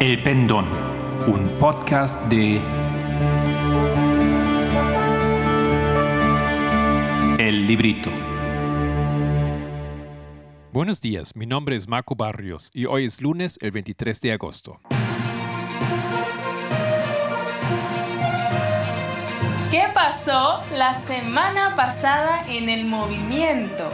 El Pendón, un podcast de El Librito. Buenos días, mi nombre es Marco Barrios y hoy es lunes el 23 de agosto. ¿Qué pasó la semana pasada en el movimiento?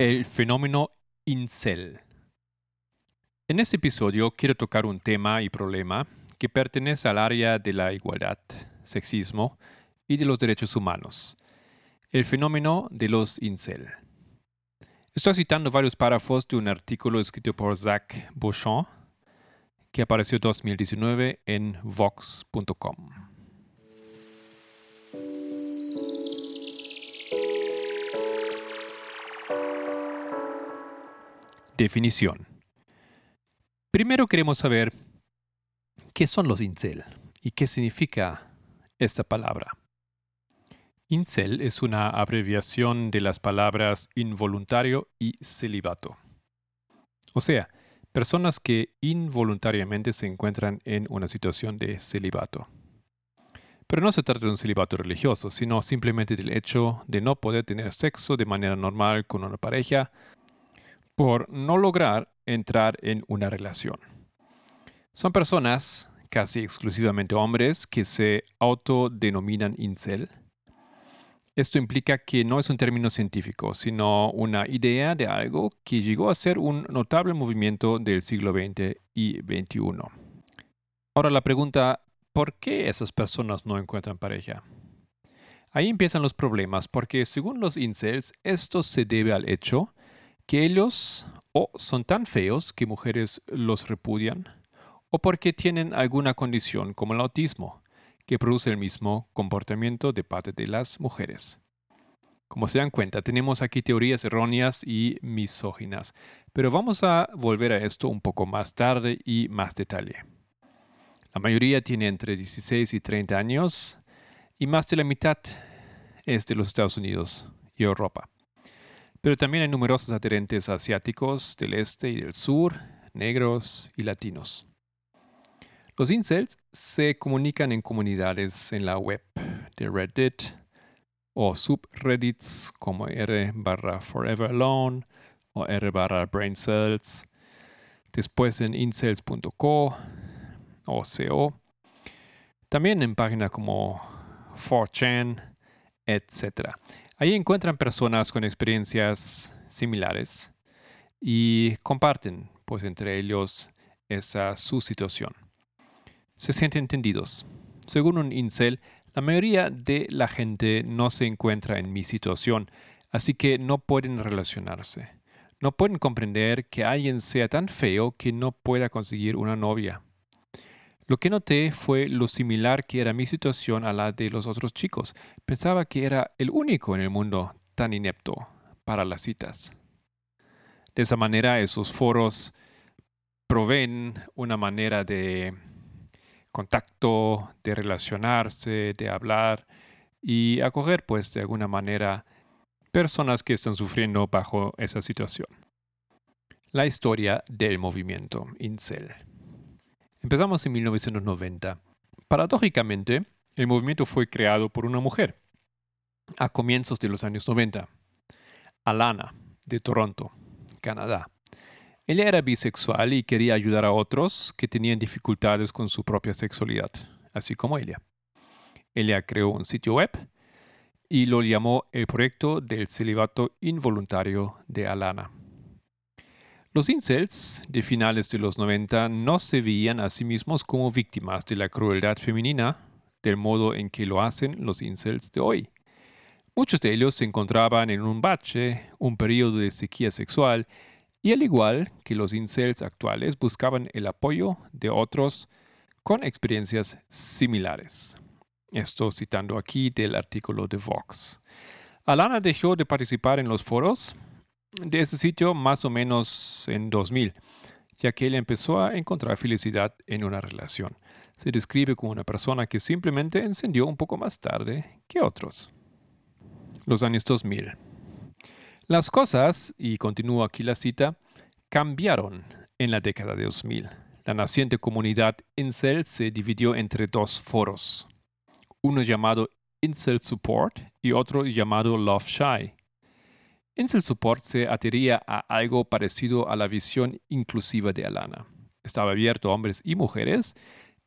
El fenómeno incel. En este episodio quiero tocar un tema y problema que pertenece al área de la igualdad, sexismo y de los derechos humanos. El fenómeno de los incel. Estoy citando varios párrafos de un artículo escrito por Zach Beauchamp que apareció en 2019 en vox.com. Definición. Primero queremos saber qué son los incel y qué significa esta palabra. Incel es una abreviación de las palabras involuntario y celibato. O sea, personas que involuntariamente se encuentran en una situación de celibato. Pero no se trata de un celibato religioso, sino simplemente del hecho de no poder tener sexo de manera normal con una pareja por no lograr entrar en una relación. Son personas, casi exclusivamente hombres, que se autodenominan incel. Esto implica que no es un término científico, sino una idea de algo que llegó a ser un notable movimiento del siglo XX y XXI. Ahora la pregunta, ¿por qué esas personas no encuentran pareja? Ahí empiezan los problemas porque según los incels esto se debe al hecho que ellos o son tan feos que mujeres los repudian, o porque tienen alguna condición como el autismo, que produce el mismo comportamiento de parte de las mujeres. Como se dan cuenta, tenemos aquí teorías erróneas y misóginas, pero vamos a volver a esto un poco más tarde y más detalle. La mayoría tiene entre 16 y 30 años y más de la mitad es de los Estados Unidos y Europa. Pero también hay numerosos adherentes asiáticos del este y del sur, negros y latinos. Los incels se comunican en comunidades en la web de Reddit o subreddits como r barra forever alone o r barra brain cells, después en incels.co o co, también en páginas como 4chan, etc. Ahí encuentran personas con experiencias similares y comparten, pues entre ellos, esa su situación. Se sienten entendidos. Según un incel, la mayoría de la gente no se encuentra en mi situación, así que no pueden relacionarse. No pueden comprender que alguien sea tan feo que no pueda conseguir una novia. Lo que noté fue lo similar que era mi situación a la de los otros chicos. Pensaba que era el único en el mundo tan inepto para las citas. De esa manera, esos foros proveen una manera de contacto, de relacionarse, de hablar y acoger, pues, de alguna manera, personas que están sufriendo bajo esa situación. La historia del movimiento Incel. Empezamos en 1990. Paradójicamente, el movimiento fue creado por una mujer a comienzos de los años 90, Alana, de Toronto, Canadá. Ella era bisexual y quería ayudar a otros que tenían dificultades con su propia sexualidad, así como ella. Ella creó un sitio web y lo llamó el proyecto del celibato involuntario de Alana. Los incels de finales de los 90 no se veían a sí mismos como víctimas de la crueldad femenina del modo en que lo hacen los incels de hoy. Muchos de ellos se encontraban en un bache, un periodo de sequía sexual, y al igual que los incels actuales buscaban el apoyo de otros con experiencias similares. Esto citando aquí del artículo de Vox. Alana dejó de participar en los foros de ese sitio más o menos en 2000, ya que él empezó a encontrar felicidad en una relación. Se describe como una persona que simplemente encendió un poco más tarde que otros. Los años 2000. Las cosas, y continúo aquí la cita, cambiaron en la década de 2000. La naciente comunidad Incel se dividió entre dos foros, uno llamado Incel Support y otro llamado Love Shy. Incel Support se adhería a algo parecido a la visión inclusiva de Alana. Estaba abierto a hombres y mujeres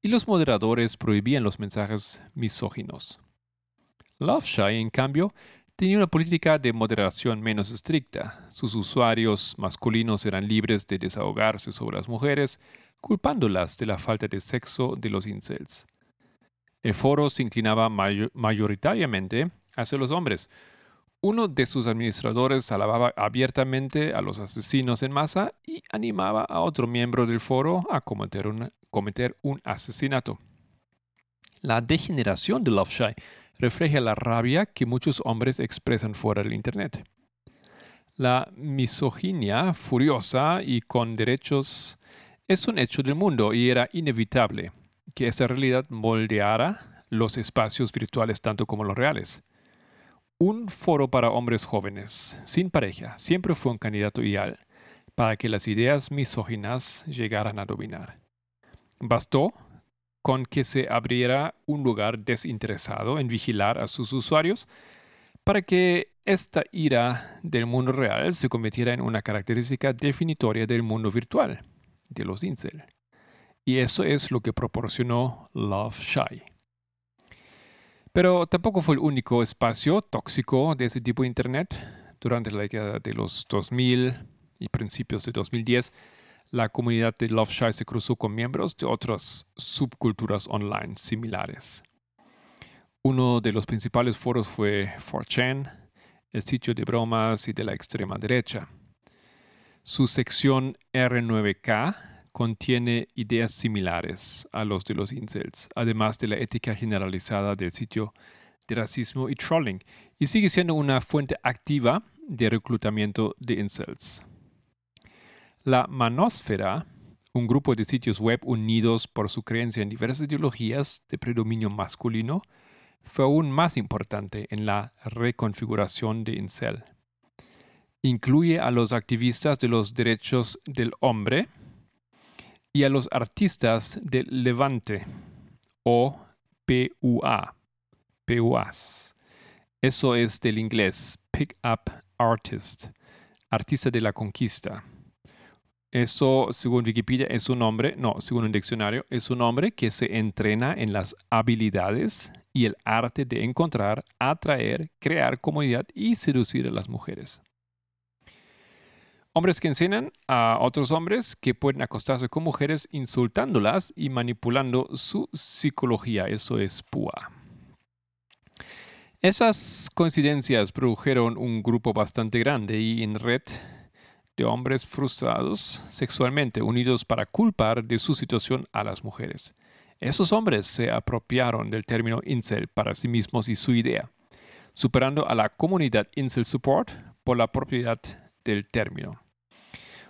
y los moderadores prohibían los mensajes misóginos. Love Shy, en cambio, tenía una política de moderación menos estricta. Sus usuarios masculinos eran libres de desahogarse sobre las mujeres, culpándolas de la falta de sexo de los incels. El foro se inclinaba mayoritariamente hacia los hombres. Uno de sus administradores alababa abiertamente a los asesinos en masa y animaba a otro miembro del foro a cometer un, asesinato. La degeneración de Loveshy refleja la rabia que muchos hombres expresan fuera del Internet. La misoginia furiosa y con derechos es un hecho del mundo y era inevitable que esa realidad moldeara los espacios virtuales tanto como los reales. Un foro para hombres jóvenes, sin pareja, siempre fue un candidato ideal para que las ideas misóginas llegaran a dominar. Bastó con que se abriera un lugar desinteresado en vigilar a sus usuarios para que esta ira del mundo real se convirtiera en una característica definitoria del mundo virtual, de los incel. Y eso es lo que proporcionó Love Shy. Pero tampoco fue el único espacio tóxico de ese tipo de Internet. Durante la década de los 2000 y principios de 2010, la comunidad de Love Shy se cruzó con miembros de otras subculturas online similares. Uno de los principales foros fue 4chan, el sitio de bromas y de la extrema derecha. Su sección R9K contiene ideas similares a los de los incels, además de la ética generalizada del sitio de racismo y trolling, y sigue siendo una fuente activa de reclutamiento de incels. La Manósfera, un grupo de sitios web unidos por su creencia en diversas ideologías de predominio masculino, fue aún más importante en la reconfiguración de incel. Incluye a los activistas de los derechos del hombre, y a los artistas del Levante o PUA, PUAs. Eso es del inglés, Pick Up Artist, artista de la conquista. Eso, según Wikipedia, es un nombre, no, según un diccionario, es un hombre que se entrena en las habilidades y el arte de encontrar, atraer, crear comunidad y seducir a las mujeres. Hombres que enseñan a otros hombres que pueden acostarse con mujeres insultándolas y manipulando su psicología. Eso es PUA. Esas coincidencias produjeron un grupo bastante grande y en red de hombres frustrados sexualmente, unidos para culpar de su situación a las mujeres. Esos hombres se apropiaron del término incel para sí mismos y su idea, superando a la comunidad incel support por la propiedad del término.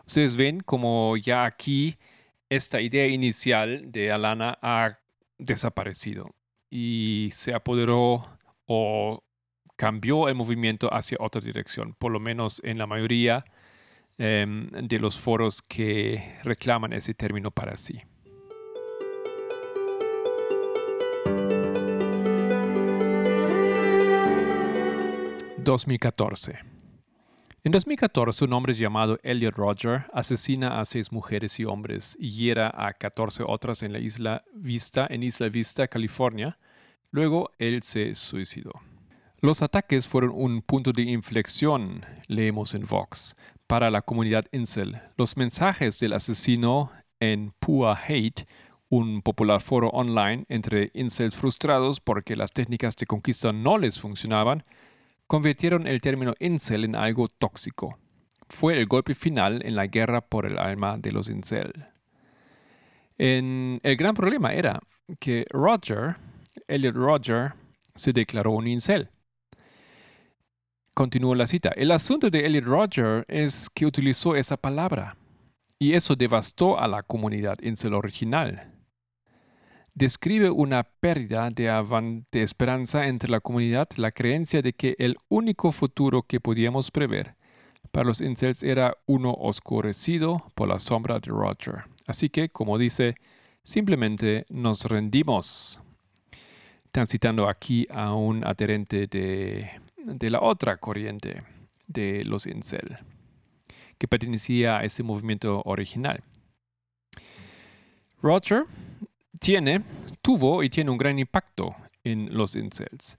Ustedes ven como ya aquí esta idea inicial de Alana ha desaparecido y se apoderó o cambió el movimiento hacia otra dirección, por lo menos en la mayoría em, de los foros que reclaman ese término para sí. ...2014... En 2014, un hombre llamado Elliot Roger asesina a seis mujeres y hombres y hiera a 14 otras en la isla Vista, en Isla Vista, California. Luego, él se suicidó. Los ataques fueron un punto de inflexión, leemos en Vox, para la comunidad incel. Los mensajes del asesino en Pua Hate, un popular foro online entre incels frustrados porque las técnicas de conquista no les funcionaban, convirtieron el término incel en algo tóxico. Fue el golpe final en la guerra por el alma de los incel. el gran problema era que Roger, Elliot Roger, se declaró un incel. Continúo la cita. El asunto de Elliot Roger es que utilizó esa palabra y eso devastó a la comunidad incel original. Describe una pérdida de, de esperanza entre la comunidad, la creencia de que el único futuro que podíamos prever para los incels era uno oscurecido por la sombra de Roger. Así que, como dice, simplemente nos rendimos. Están citando aquí a un adherente de, de la otra corriente de los incel, que pertenecía a ese movimiento original. Roger tiene, tuvo y tiene un gran impacto en los incels.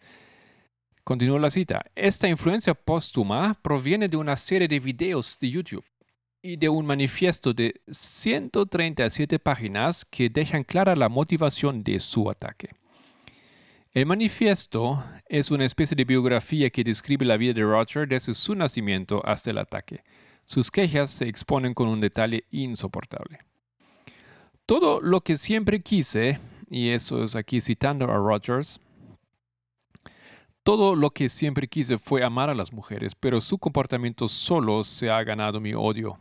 Continúo la cita. Esta influencia póstuma proviene de una serie de videos de YouTube y de un manifiesto de 137 páginas que dejan clara la motivación de su ataque. El manifiesto es una especie de biografía que describe la vida de Roger desde su nacimiento hasta el ataque. Sus quejas se exponen con un detalle insoportable. Todo lo que siempre quise, y eso es aquí citando a Rogers, todo lo que siempre quise fue amar a las mujeres, pero su comportamiento solo se ha ganado mi odio.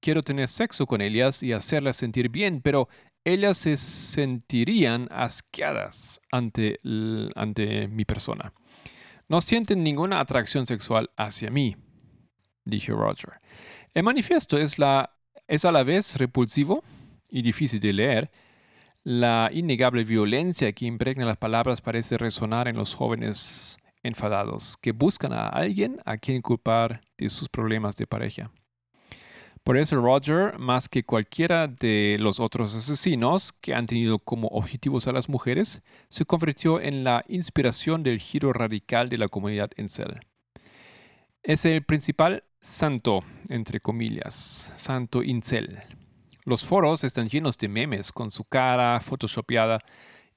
Quiero tener sexo con ellas y hacerlas sentir bien, pero ellas se sentirían asqueadas ante, ante mi persona. No sienten ninguna atracción sexual hacia mí, dijo Roger. El manifiesto es, la, es a la vez repulsivo y difícil de leer, la innegable violencia que impregna las palabras parece resonar en los jóvenes enfadados, que buscan a alguien a quien culpar de sus problemas de pareja. Por eso Roger, más que cualquiera de los otros asesinos que han tenido como objetivos a las mujeres, se convirtió en la inspiración del giro radical de la comunidad Incel. Es el principal santo, entre comillas, santo Incel. Los foros están llenos de memes con su cara photoshopeada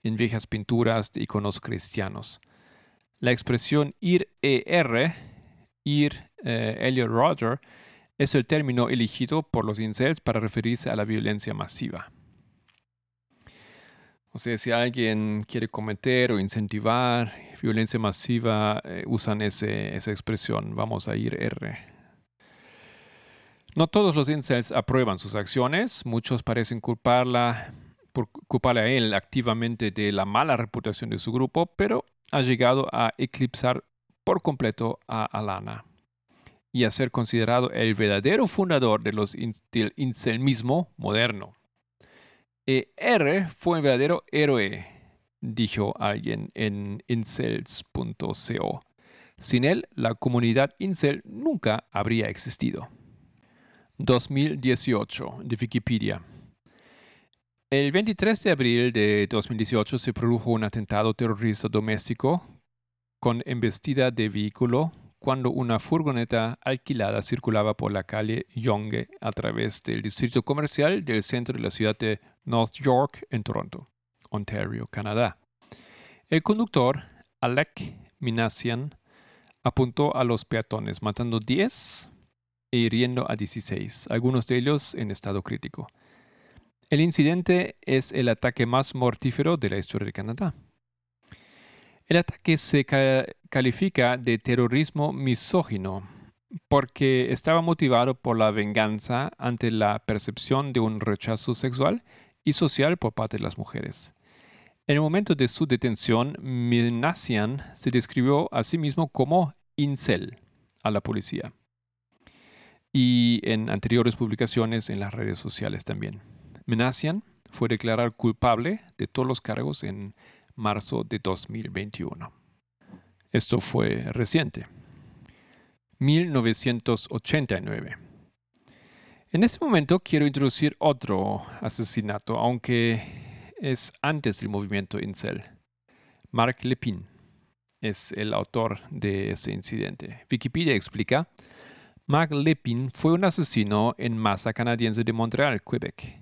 en viejas pinturas de iconos cristianos. La expresión ir ER, ir eh, Elliot Roger, es el término elegido por los incels para referirse a la violencia masiva. O sea, si alguien quiere cometer o incentivar violencia masiva, eh, usan esa expresión, vamos a ir R. No todos los incels aprueban sus acciones, muchos parecen culparla, culparle a él activamente de la mala reputación de su grupo, pero ha llegado a eclipsar por completo a Alana y a ser considerado el verdadero fundador de los del incelmismo moderno. E R fue un verdadero héroe, dijo alguien en incels.co. Sin él, la comunidad incel nunca habría existido. 2018 de Wikipedia. El 23 de abril de 2018 se produjo un atentado terrorista doméstico con embestida de vehículo cuando una furgoneta alquilada circulaba por la calle Yonge a través del distrito comercial del centro de la ciudad de North York en Toronto, Ontario, Canadá. El conductor, Alec Minassian, apuntó a los peatones, matando 10 e hiriendo a 16, algunos de ellos en estado crítico. El incidente es el ataque más mortífero de la historia de Canadá. El ataque se califica de terrorismo misógino porque estaba motivado por la venganza ante la percepción de un rechazo sexual y social por parte de las mujeres. En el momento de su detención, Minassian se describió a sí mismo como incel a la policía y en anteriores publicaciones en las redes sociales también. Menacian fue declarado culpable de todos los cargos en marzo de 2021. Esto fue reciente. 1989. En este momento quiero introducir otro asesinato, aunque es antes del movimiento Incel. Mark Lepin es el autor de ese incidente. Wikipedia explica Mark Lepin fue un asesino en masa canadiense de Montreal, Quebec,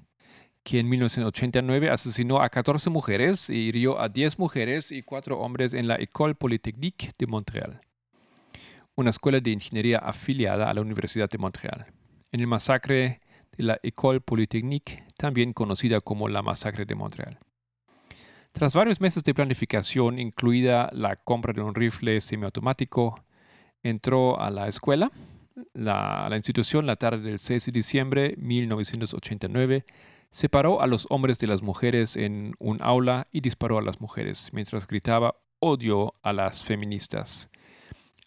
que en 1989 asesinó a 14 mujeres y hirió a 10 mujeres y 4 hombres en la École Polytechnique de Montreal, una escuela de ingeniería afiliada a la Universidad de Montreal. En el masacre de la École Polytechnique, también conocida como la masacre de Montreal. Tras varios meses de planificación, incluida la compra de un rifle semiautomático, entró a la escuela, la, institución, la tarde del 6 de diciembre de 1989, separó a los hombres de las mujeres en un aula y disparó a las mujeres mientras gritaba odio a las feministas,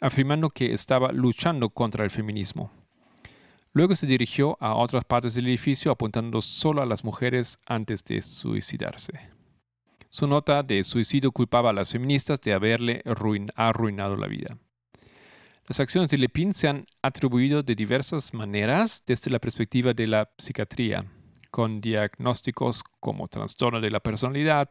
afirmando que estaba luchando contra el feminismo. Luego se dirigió a otras partes del edificio apuntando solo a las mujeres antes de suicidarse. Su nota de suicidio culpaba a las feministas de haberle arruinado la vida. Las acciones de Lepin se han atribuido de diversas maneras desde la perspectiva de la psiquiatría, con diagnósticos como trastorno de la personalidad,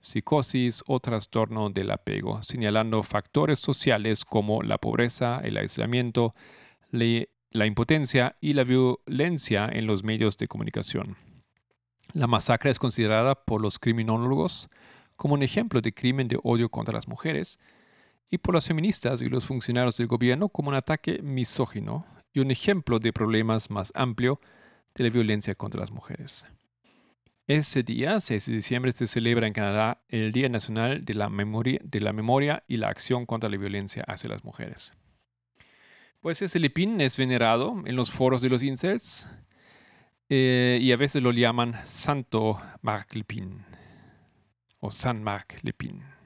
psicosis o trastorno del apego, señalando factores sociales como la pobreza, el aislamiento, la impotencia y la violencia en los medios de comunicación. La masacre es considerada por los criminólogos como un ejemplo de crimen de odio contra las mujeres y por las feministas y los funcionarios del gobierno como un ataque misógino y un ejemplo de problemas más amplio de la violencia contra las mujeres. Ese día, 6 de diciembre, se celebra en Canadá el Día Nacional de la Memoria, y la Acción contra la Violencia hacia las Mujeres. Pues ese Lepin es venerado en los foros de los incels eh, y a veces lo llaman Santo Marc Lepin o San Marc Lepin.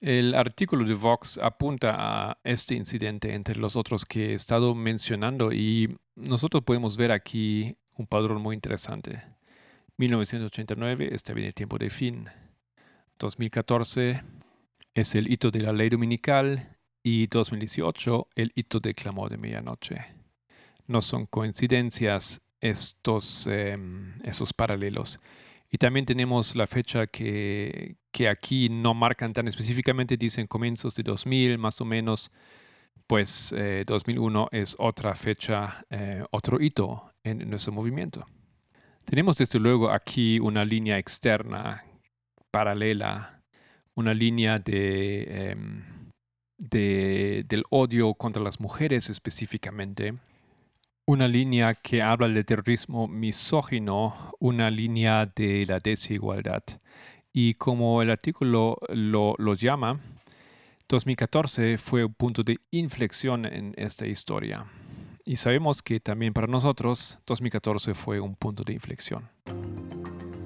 El artículo de Vox apunta a este incidente entre los otros que he estado mencionando y nosotros podemos ver aquí un padrón muy interesante. 1989 está bien el tiempo de fin. 2014 es el hito de la ley dominical y 2018 el hito de clamor de medianoche. No son coincidencias estos, em, esos paralelos. Y también tenemos la fecha que, que, aquí no marcan tan específicamente, dicen comienzos de 2000 más o menos, pues 2001 eh, es otra fecha, eh, otro hito en nuestro movimiento. Tenemos desde luego aquí una línea externa paralela, una línea de, em, de, del odio contra las mujeres específicamente, una línea que habla del terrorismo misógino, una línea de la desigualdad. Y como el artículo lo, lo llama, 2014 fue un punto de inflexión en esta historia. Y sabemos que también para nosotros 2014 fue un punto de inflexión.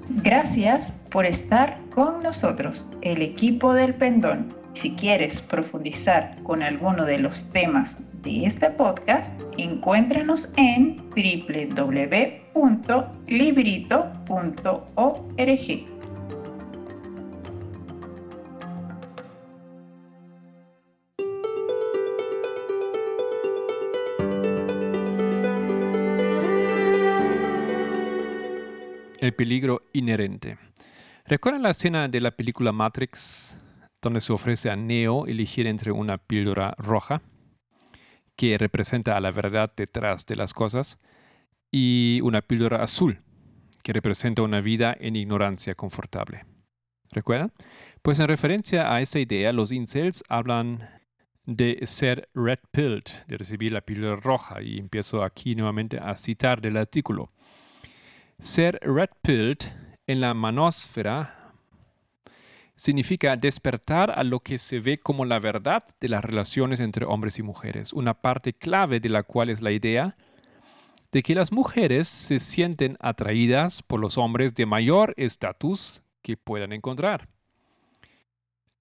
Gracias por estar con nosotros, el equipo del Pendón. Si quieres profundizar con alguno de los temas de este podcast, encuéntranos en www.librito.org. peligro inherente. ¿Recuerdan la escena de la película Matrix donde se ofrece a Neo elegir entre una píldora roja, que representa a la verdad detrás de las cosas, y una píldora azul, que representa una vida en ignorancia confortable. ¿Recuerdan? Pues en referencia a esa idea, los incels hablan de ser red pilled, de recibir la píldora roja, y empiezo aquí nuevamente a citar del artículo. Ser red pilled en la manósfera significa despertar a lo que se ve como la verdad de las relaciones entre hombres y mujeres, una parte clave de la cual es la idea de que las mujeres se sienten atraídas por los hombres de mayor estatus que puedan encontrar.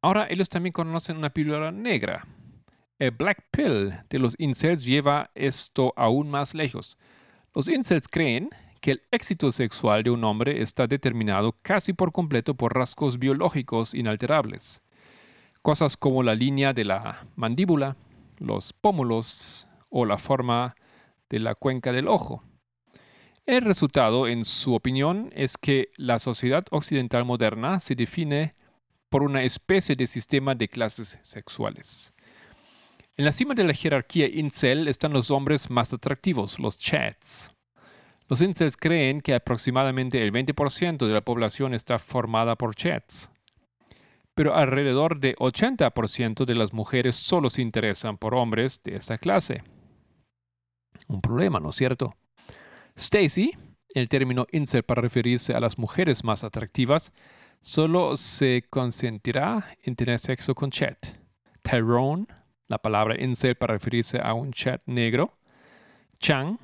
Ahora ellos también conocen una píldora negra. El black pill de los incels lleva esto aún más lejos. Los incels creen que el éxito sexual de un hombre está determinado casi por completo por rasgos biológicos inalterables. Cosas como la línea de la mandíbula, los pómulos o la forma de la cuenca del ojo. El resultado, en su opinión, es que la sociedad occidental moderna se define por una especie de sistema de clases sexuales. En la cima de la jerarquía incel están los hombres más atractivos, los chats. Los incels creen que aproximadamente el 20% de la población está formada por chats, pero alrededor de 80% de las mujeres solo se interesan por hombres de esta clase. Un problema, ¿no es cierto? Stacy, el término incel para referirse a las mujeres más atractivas, solo se consentirá en tener sexo con chat. Tyrone, la palabra incel para referirse a un chat negro, Chang,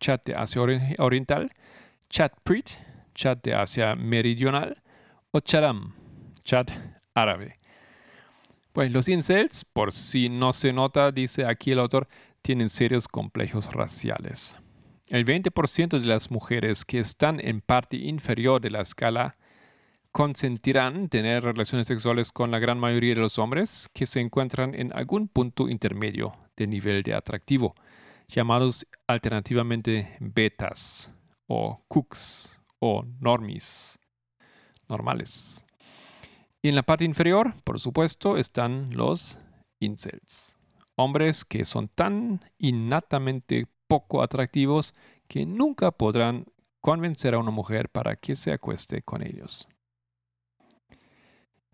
chat de Asia Oriental, Chatprit, chat de Asia Meridional, o Charam, chat árabe. Pues los incels, por si no se nota, dice aquí el autor, tienen serios complejos raciales. El 20% de las mujeres que están en parte inferior de la escala consentirán tener relaciones sexuales con la gran mayoría de los hombres que se encuentran en algún punto intermedio de nivel de atractivo, llamados alternativamente betas o cooks o normis, normales. Y en la parte inferior, por supuesto, están los incels, hombres que son tan innatamente poco atractivos que nunca podrán convencer a una mujer para que se acueste con ellos.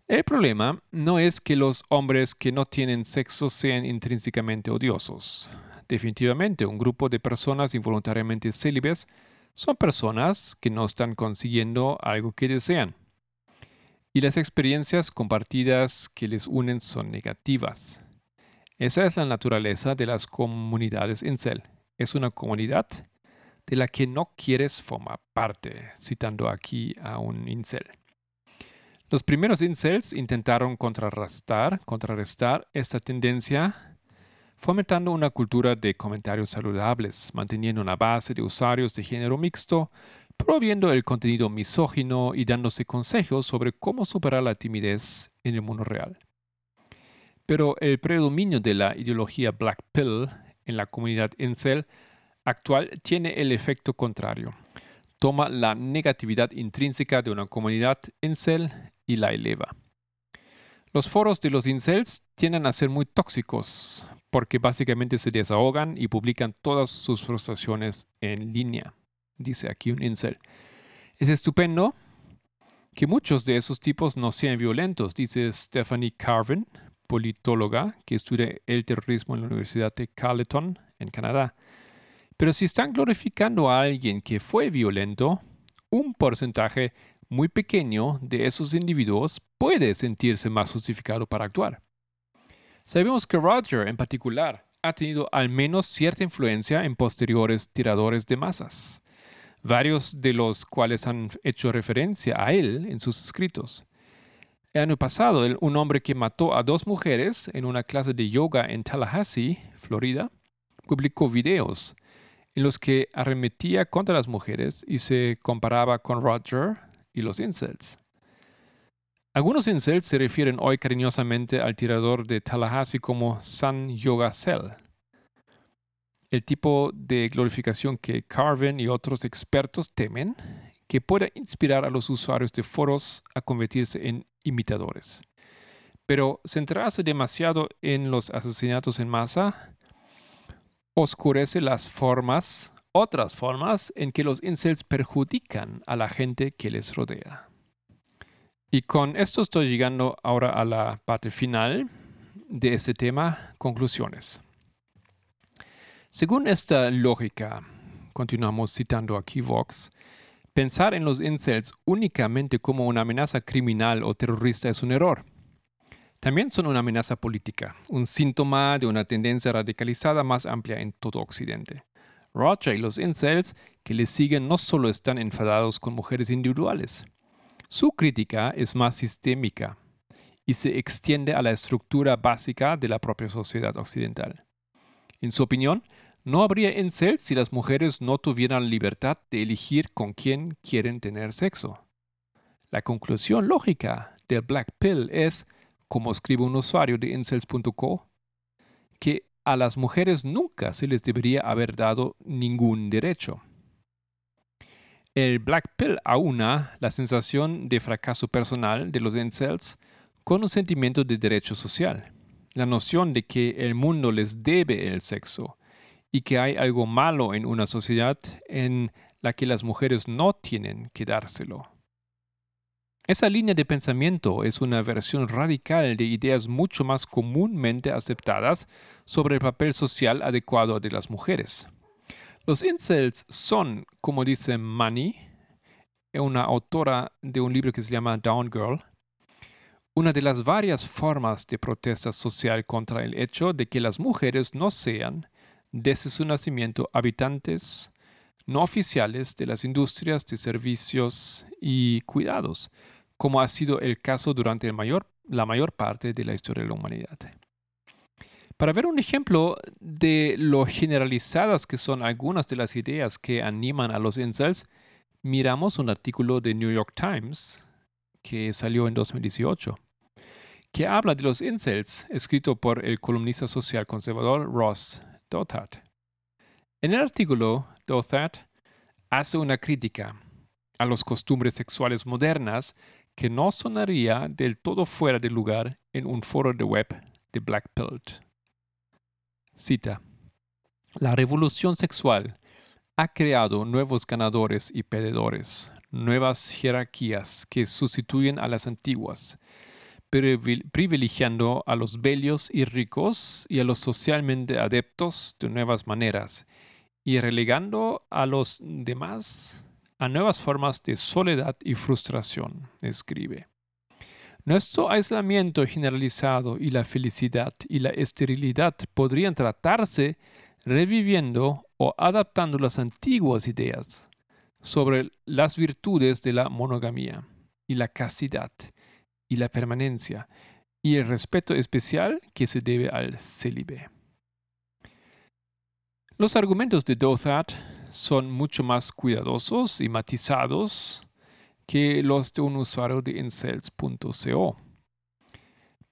El problema no es que los hombres que no tienen sexo sean intrínsecamente odiosos. Definitivamente, un grupo de personas involuntariamente célibes son personas que no están consiguiendo algo que desean. Y las experiencias compartidas que les unen son negativas. Esa es la naturaleza de las comunidades incel. Es una comunidad de la que no quieres formar parte, citando aquí a un incel. Los primeros incels intentaron contrarrestar esta tendencia fomentando una cultura de comentarios saludables, manteniendo una base de usuarios de género mixto, promoviendo el contenido misógino y dándose consejos sobre cómo superar la timidez en el mundo real. Pero el predominio de la ideología Black Pill en la comunidad incel actual tiene el efecto contrario. Toma la negatividad intrínseca de una comunidad incel y la eleva. Los foros de los incels tienden a ser muy tóxicos porque básicamente se desahogan y publican todas sus frustraciones en línea, dice aquí un incel. Es estupendo que muchos de esos tipos no sean violentos, dice Stephanie Carvin, politóloga que estudia el terrorismo en la Universidad de Carleton, en Canadá. Pero si están glorificando a alguien que fue violento, un porcentaje muy pequeño de esos individuos puede sentirse más justificado para actuar. Sabemos que Roger en particular ha tenido al menos cierta influencia en posteriores tiradores de masas, varios de los cuales han hecho referencia a él en sus escritos. El año pasado, un hombre que mató a dos mujeres en una clase de yoga en Tallahassee, Florida, publicó videos en los que arremetía contra las mujeres y se comparaba con Roger y los incels. Algunos incels se refieren hoy cariñosamente al tirador de Tallahassee como San Yoga Cell, el tipo de glorificación que Carvin y otros expertos temen que pueda inspirar a los usuarios de foros a convertirse en imitadores. Pero centrarse demasiado en los asesinatos en masa oscurece las formas otras formas en que los incels perjudican a la gente que les rodea. Y con esto estoy llegando ahora a la parte final de este tema, conclusiones. Según esta lógica, continuamos citando aquí Vox, pensar en los incels únicamente como una amenaza criminal o terrorista es un error. También son una amenaza política, un síntoma de una tendencia radicalizada más amplia en todo Occidente. Roger y los incels que le siguen no solo están enfadados con mujeres individuales. Su crítica es más sistémica y se extiende a la estructura básica de la propia sociedad occidental. En su opinión, no habría incels si las mujeres no tuvieran libertad de elegir con quién quieren tener sexo. La conclusión lógica del Black Pill es, como escribe un usuario de incels.co, que a las mujeres nunca se les debería haber dado ningún derecho. El Black Pill aúna la sensación de fracaso personal de los incels con un sentimiento de derecho social, la noción de que el mundo les debe el sexo y que hay algo malo en una sociedad en la que las mujeres no tienen que dárselo. Esa línea de pensamiento es una versión radical de ideas mucho más comúnmente aceptadas sobre el papel social adecuado de las mujeres. Los incels son, como dice Mani, una autora de un libro que se llama Down Girl, una de las varias formas de protesta social contra el hecho de que las mujeres no sean, desde su nacimiento, habitantes no oficiales de las industrias de servicios y cuidados, como ha sido el caso durante la mayor parte de la historia de la humanidad. Para ver un ejemplo de lo generalizadas que son algunas de las ideas que animan a los incels, miramos un artículo de New York Times que salió en 2018, que habla de los incels, escrito por el columnista social conservador Ross Douthat. En el artículo, Douthat hace una crítica a las costumbres sexuales modernas que no sonaría del todo fuera de lugar en un foro de web de Black Pilt. Cita. La revolución sexual ha creado nuevos ganadores y perdedores, nuevas jerarquías que sustituyen a las antiguas, privilegiando a los bellos y ricos y a los socialmente adeptos de nuevas maneras, y relegando a los demás a nuevas formas de soledad y frustración, escribe. Nuestro aislamiento generalizado y la felicidad y la esterilidad podrían tratarse reviviendo o adaptando las antiguas ideas sobre las virtudes de la monogamía y la castidad y la permanencia y el respeto especial que se debe al célibe. Los argumentos de Dothat son mucho más cuidadosos y matizados que los de un usuario de incels.co.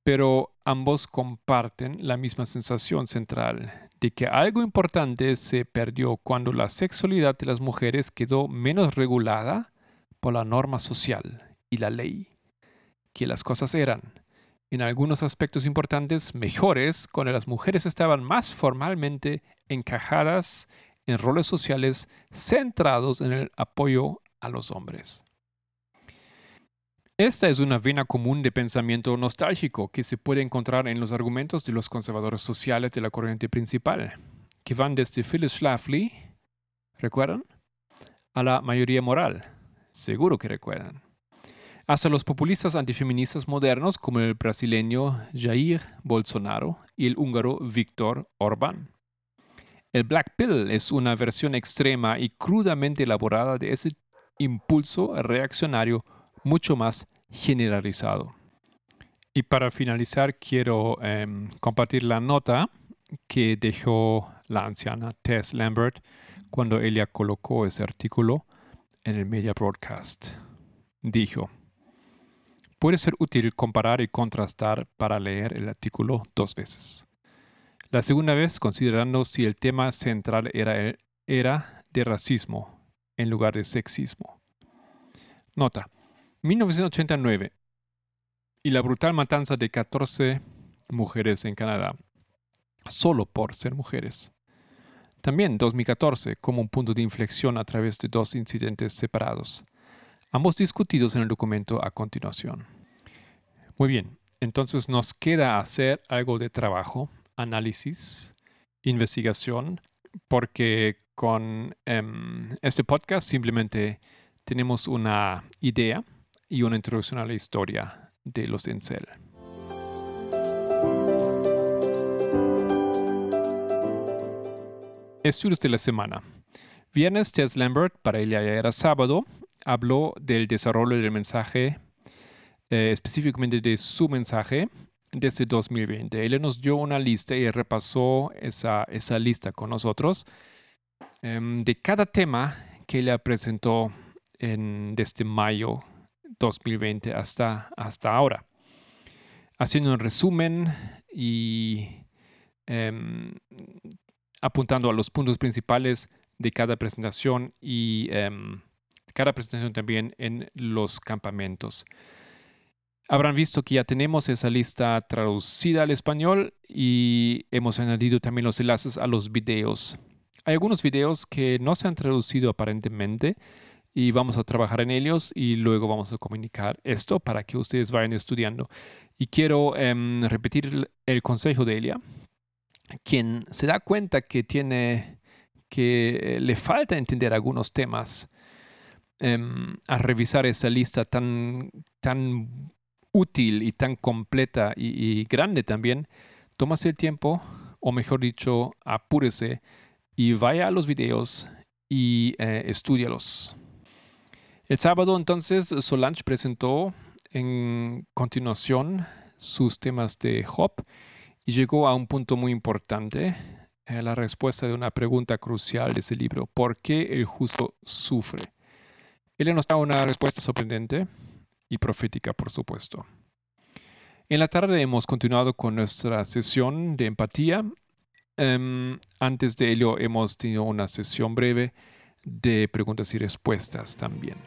Pero ambos comparten la misma sensación central de que algo importante se perdió cuando la sexualidad de las mujeres quedó menos regulada por la norma social y la ley, que las cosas eran, en algunos aspectos importantes, mejores cuando las mujeres estaban más formalmente encajadas en roles sociales centrados en el apoyo a los hombres. Esta es una vena común de pensamiento nostálgico que se puede encontrar en los argumentos de los conservadores sociales de la corriente principal, que van desde Phyllis Schlafly, ¿recuerdan? A la mayoría moral, seguro que recuerdan. Hasta los populistas antifeministas modernos como el brasileño Jair Bolsonaro y el húngaro Viktor Orbán. El Black Pill es una versión extrema y crudamente elaborada de ese impulso reaccionario mucho más generalizado. Y para finalizar, quiero em, compartir la nota que dejó la anciana Tess Lambert cuando ella colocó ese artículo en el Media Broadcast. Dijo, puede ser útil comparar y contrastar para leer el artículo dos veces. La segunda vez considerando si el tema central era, era de racismo en lugar de sexismo. Nota, 1989 y la brutal matanza de 14 mujeres en Canadá, solo por ser mujeres. También 2014 como un punto de inflexión a través de dos incidentes separados, ambos discutidos en el documento a continuación. Muy bien, entonces nos queda hacer algo de trabajo, análisis, investigación, porque con em, este podcast simplemente tenemos una idea y una introducción a la historia de los Incel. Estudios de la semana. Viernes, Tess Lambert, para ella ya era sábado, habló del desarrollo del mensaje, eh, específicamente de su mensaje desde 2020. Ella nos dio una lista y repasó esa, esa lista con nosotros em, de cada tema que ella presentó en, desde mayo 2020 hasta, hasta ahora. Haciendo un resumen y em, apuntando a los puntos principales de cada presentación y em, cada presentación también en los campamentos. Habrán visto que ya tenemos esa lista traducida al español y hemos añadido también los enlaces a los videos. Hay algunos videos que no se han traducido aparentemente, y vamos a trabajar en ellos y luego vamos a comunicar esto para que ustedes vayan estudiando. Y quiero em, repetir el consejo de Elia, quien se da cuenta que tiene que le falta entender algunos temas em, a revisar esa lista tan, tan útil y tan completa y, grande también, tómase el tiempo, o mejor dicho, apúrese y vaya a los videos y eh, estudialos. El sábado entonces Solange presentó en continuación sus temas de Job y llegó a un punto muy importante, eh, la respuesta de una pregunta crucial de ese libro, ¿por qué el justo sufre? Él nos da una respuesta sorprendente y profética, por supuesto. En la tarde hemos continuado con nuestra sesión de empatía. Em, antes de ello hemos tenido una sesión breve de preguntas y respuestas también.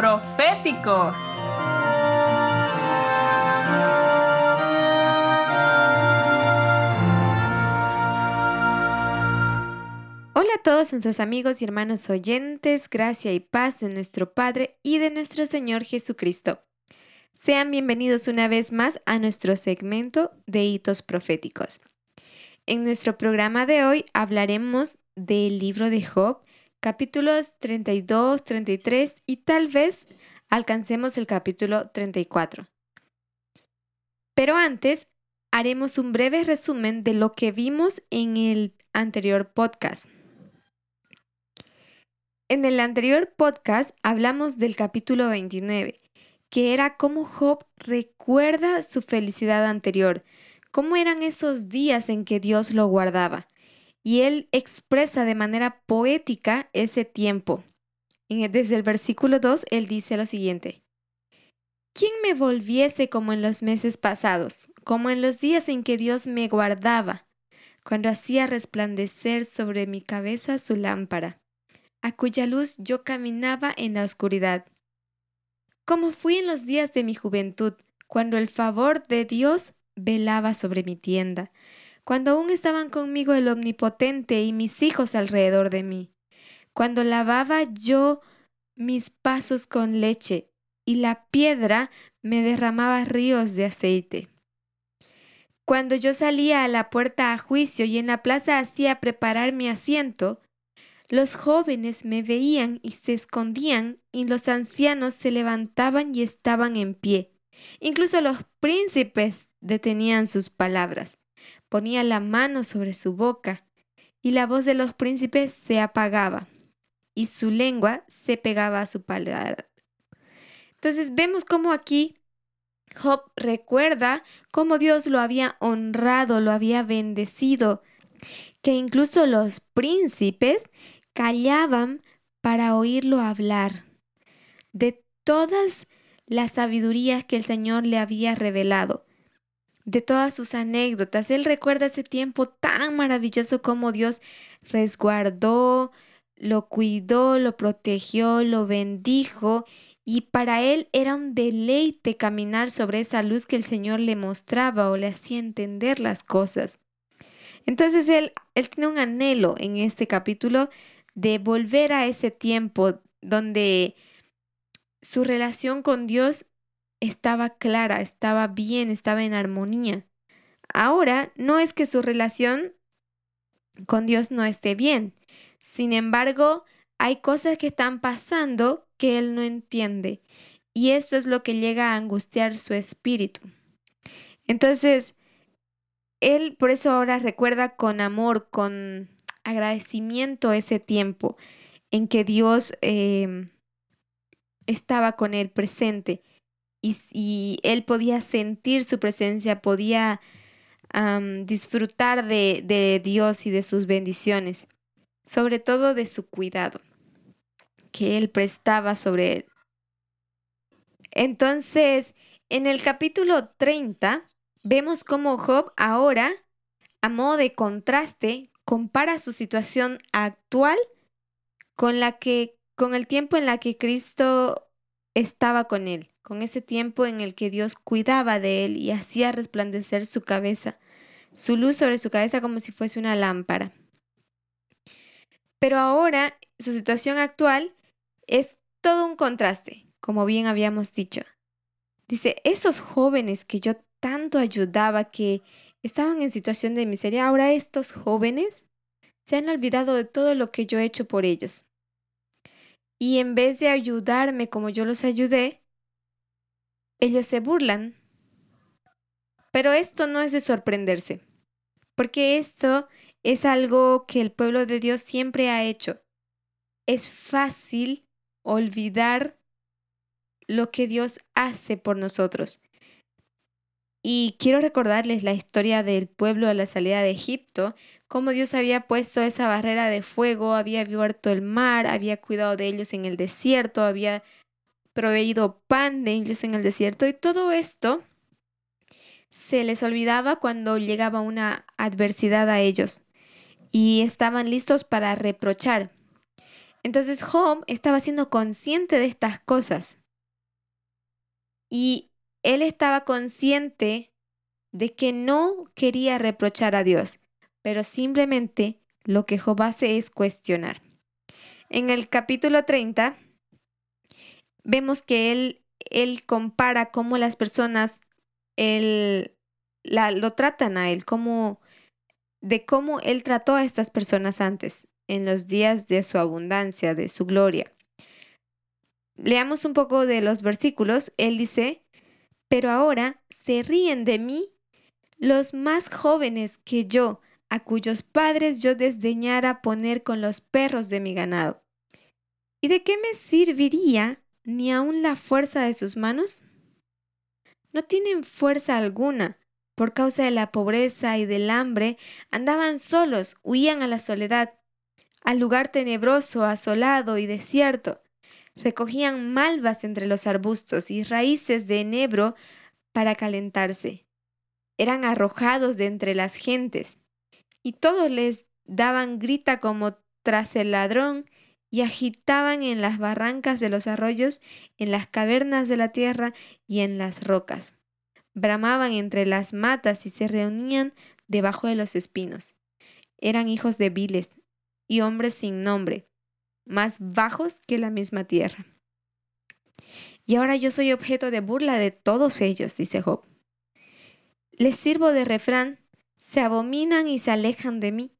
Proféticos. Hola a todos nuestros amigos y hermanos oyentes, gracia y paz de nuestro Padre y de nuestro Señor Jesucristo. Sean bienvenidos una vez más a nuestro segmento de hitos proféticos. En nuestro programa de hoy hablaremos del libro de Job capítulos 32, 33 y tal vez alcancemos el capítulo 34. Pero antes, haremos un breve resumen de lo que vimos en el anterior podcast. En el anterior podcast hablamos del capítulo 29, que era cómo Job recuerda su felicidad anterior, cómo eran esos días en que Dios lo guardaba y él expresa de manera poética ese tiempo. Desde el versículo 2, él dice lo siguiente. ¿Quién me volviese como en los meses pasados, como en los días en que Dios me guardaba, cuando hacía resplandecer sobre mi cabeza su lámpara, a cuya luz yo caminaba en la oscuridad? Como fui en los días de mi juventud, cuando el favor de Dios velaba sobre mi tienda, cuando aún estaban conmigo el Omnipotente y mis hijos alrededor de mí, cuando lavaba yo mis pasos con leche y la piedra me derramaba ríos de aceite. Cuando yo salía a la puerta a juicio y en la plaza hacía preparar mi asiento, los jóvenes me veían y se escondían y los ancianos se levantaban y estaban en pie. Incluso los príncipes detenían sus palabras ponía la mano sobre su boca, y la voz de los príncipes se apagaba, y su lengua se pegaba a su paladar. Entonces vemos cómo aquí Job recuerda cómo Dios lo había honrado, lo había bendecido, que incluso los príncipes callaban para oírlo hablar de todas las sabidurías que el Señor le había revelado de todas sus anécdotas. Él recuerda ese tiempo tan maravilloso como Dios resguardó, lo cuidó, lo protegió, lo bendijo y para él era un deleite caminar sobre esa luz que el Señor le mostraba o le hacía entender las cosas. Entonces él, él tiene un anhelo en este capítulo de volver a ese tiempo donde su relación con Dios estaba clara, estaba bien, estaba en armonía. Ahora no es que su relación con Dios no esté bien. Sin embargo, hay cosas que están pasando que él no entiende. Y esto es lo que llega a angustiar su espíritu. Entonces, él por eso ahora recuerda con amor, con agradecimiento ese tiempo en que Dios eh, estaba con él presente y, él podía sentir su presencia, podía disfrutar de, de Dios y de sus bendiciones, sobre todo de su cuidado que él prestaba sobre él. Entonces, en el capítulo 30, vemos cómo Job ahora a modo de contraste, compara su situación actual con la que con el tiempo en la que Cristo estaba con él, con ese tiempo en el que Dios cuidaba de él y hacía resplandecer su cabeza, su luz sobre su cabeza como si fuese una lámpara. Pero ahora su situación actual es todo un contraste, como bien habíamos dicho. Dice, esos jóvenes que yo tanto ayudaba, que estaban en situación de miseria, ahora estos jóvenes se han olvidado de todo lo que yo he hecho por ellos. Y en vez de ayudarme como yo los ayudé, ellos se burlan. Pero esto no es de sorprenderse, porque esto es algo que el pueblo de Dios siempre ha hecho. Es fácil olvidar lo que Dios hace por nosotros. Y quiero recordarles la historia del pueblo a la salida de Egipto, cómo Dios había puesto esa barrera de fuego, había abierto el mar, había cuidado de ellos en el desierto, había proveído pan de ellos en el desierto y todo esto se les olvidaba cuando llegaba una adversidad a ellos y estaban listos para reprochar. Entonces Job estaba siendo consciente de estas cosas y él estaba consciente de que no quería reprochar a Dios, pero simplemente lo que Job hace es cuestionar. En el capítulo 30 vemos que él, él compara cómo las personas él, la, lo tratan a él, cómo, de cómo él trató a estas personas antes, en los días de su abundancia, de su gloria. Leamos un poco de los versículos. Él dice, pero ahora se ríen de mí los más jóvenes que yo, a cuyos padres yo desdeñara poner con los perros de mi ganado. ¿Y de qué me serviría ni aun la fuerza de sus manos? No tienen fuerza alguna. Por causa de la pobreza y del hambre, andaban solos, huían a la soledad, al lugar tenebroso, asolado y desierto. Recogían malvas entre los arbustos y raíces de enebro para calentarse. Eran arrojados de entre las gentes, y todos les daban grita como tras el ladrón y agitaban en las barrancas de los arroyos, en las cavernas de la tierra y en las rocas. Bramaban entre las matas y se reunían debajo de los espinos. Eran hijos de viles y hombres sin nombre, más bajos que la misma tierra. Y ahora yo soy objeto de burla de todos ellos, dice Job. Les sirvo de refrán, se abominan y se alejan de mí,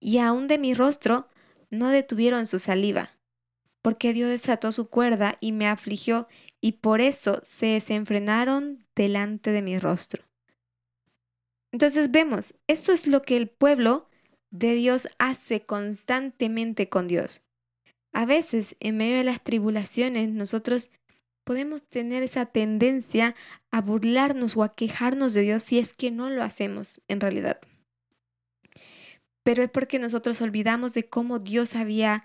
y aun de mi rostro no detuvieron su saliva, porque Dios desató su cuerda y me afligió, y por eso se desenfrenaron delante de mi rostro. Entonces vemos, esto es lo que el pueblo de Dios hace constantemente con Dios. A veces, en medio de las tribulaciones, nosotros podemos tener esa tendencia a burlarnos o a quejarnos de Dios si es que no lo hacemos en realidad pero es porque nosotros olvidamos de cómo Dios había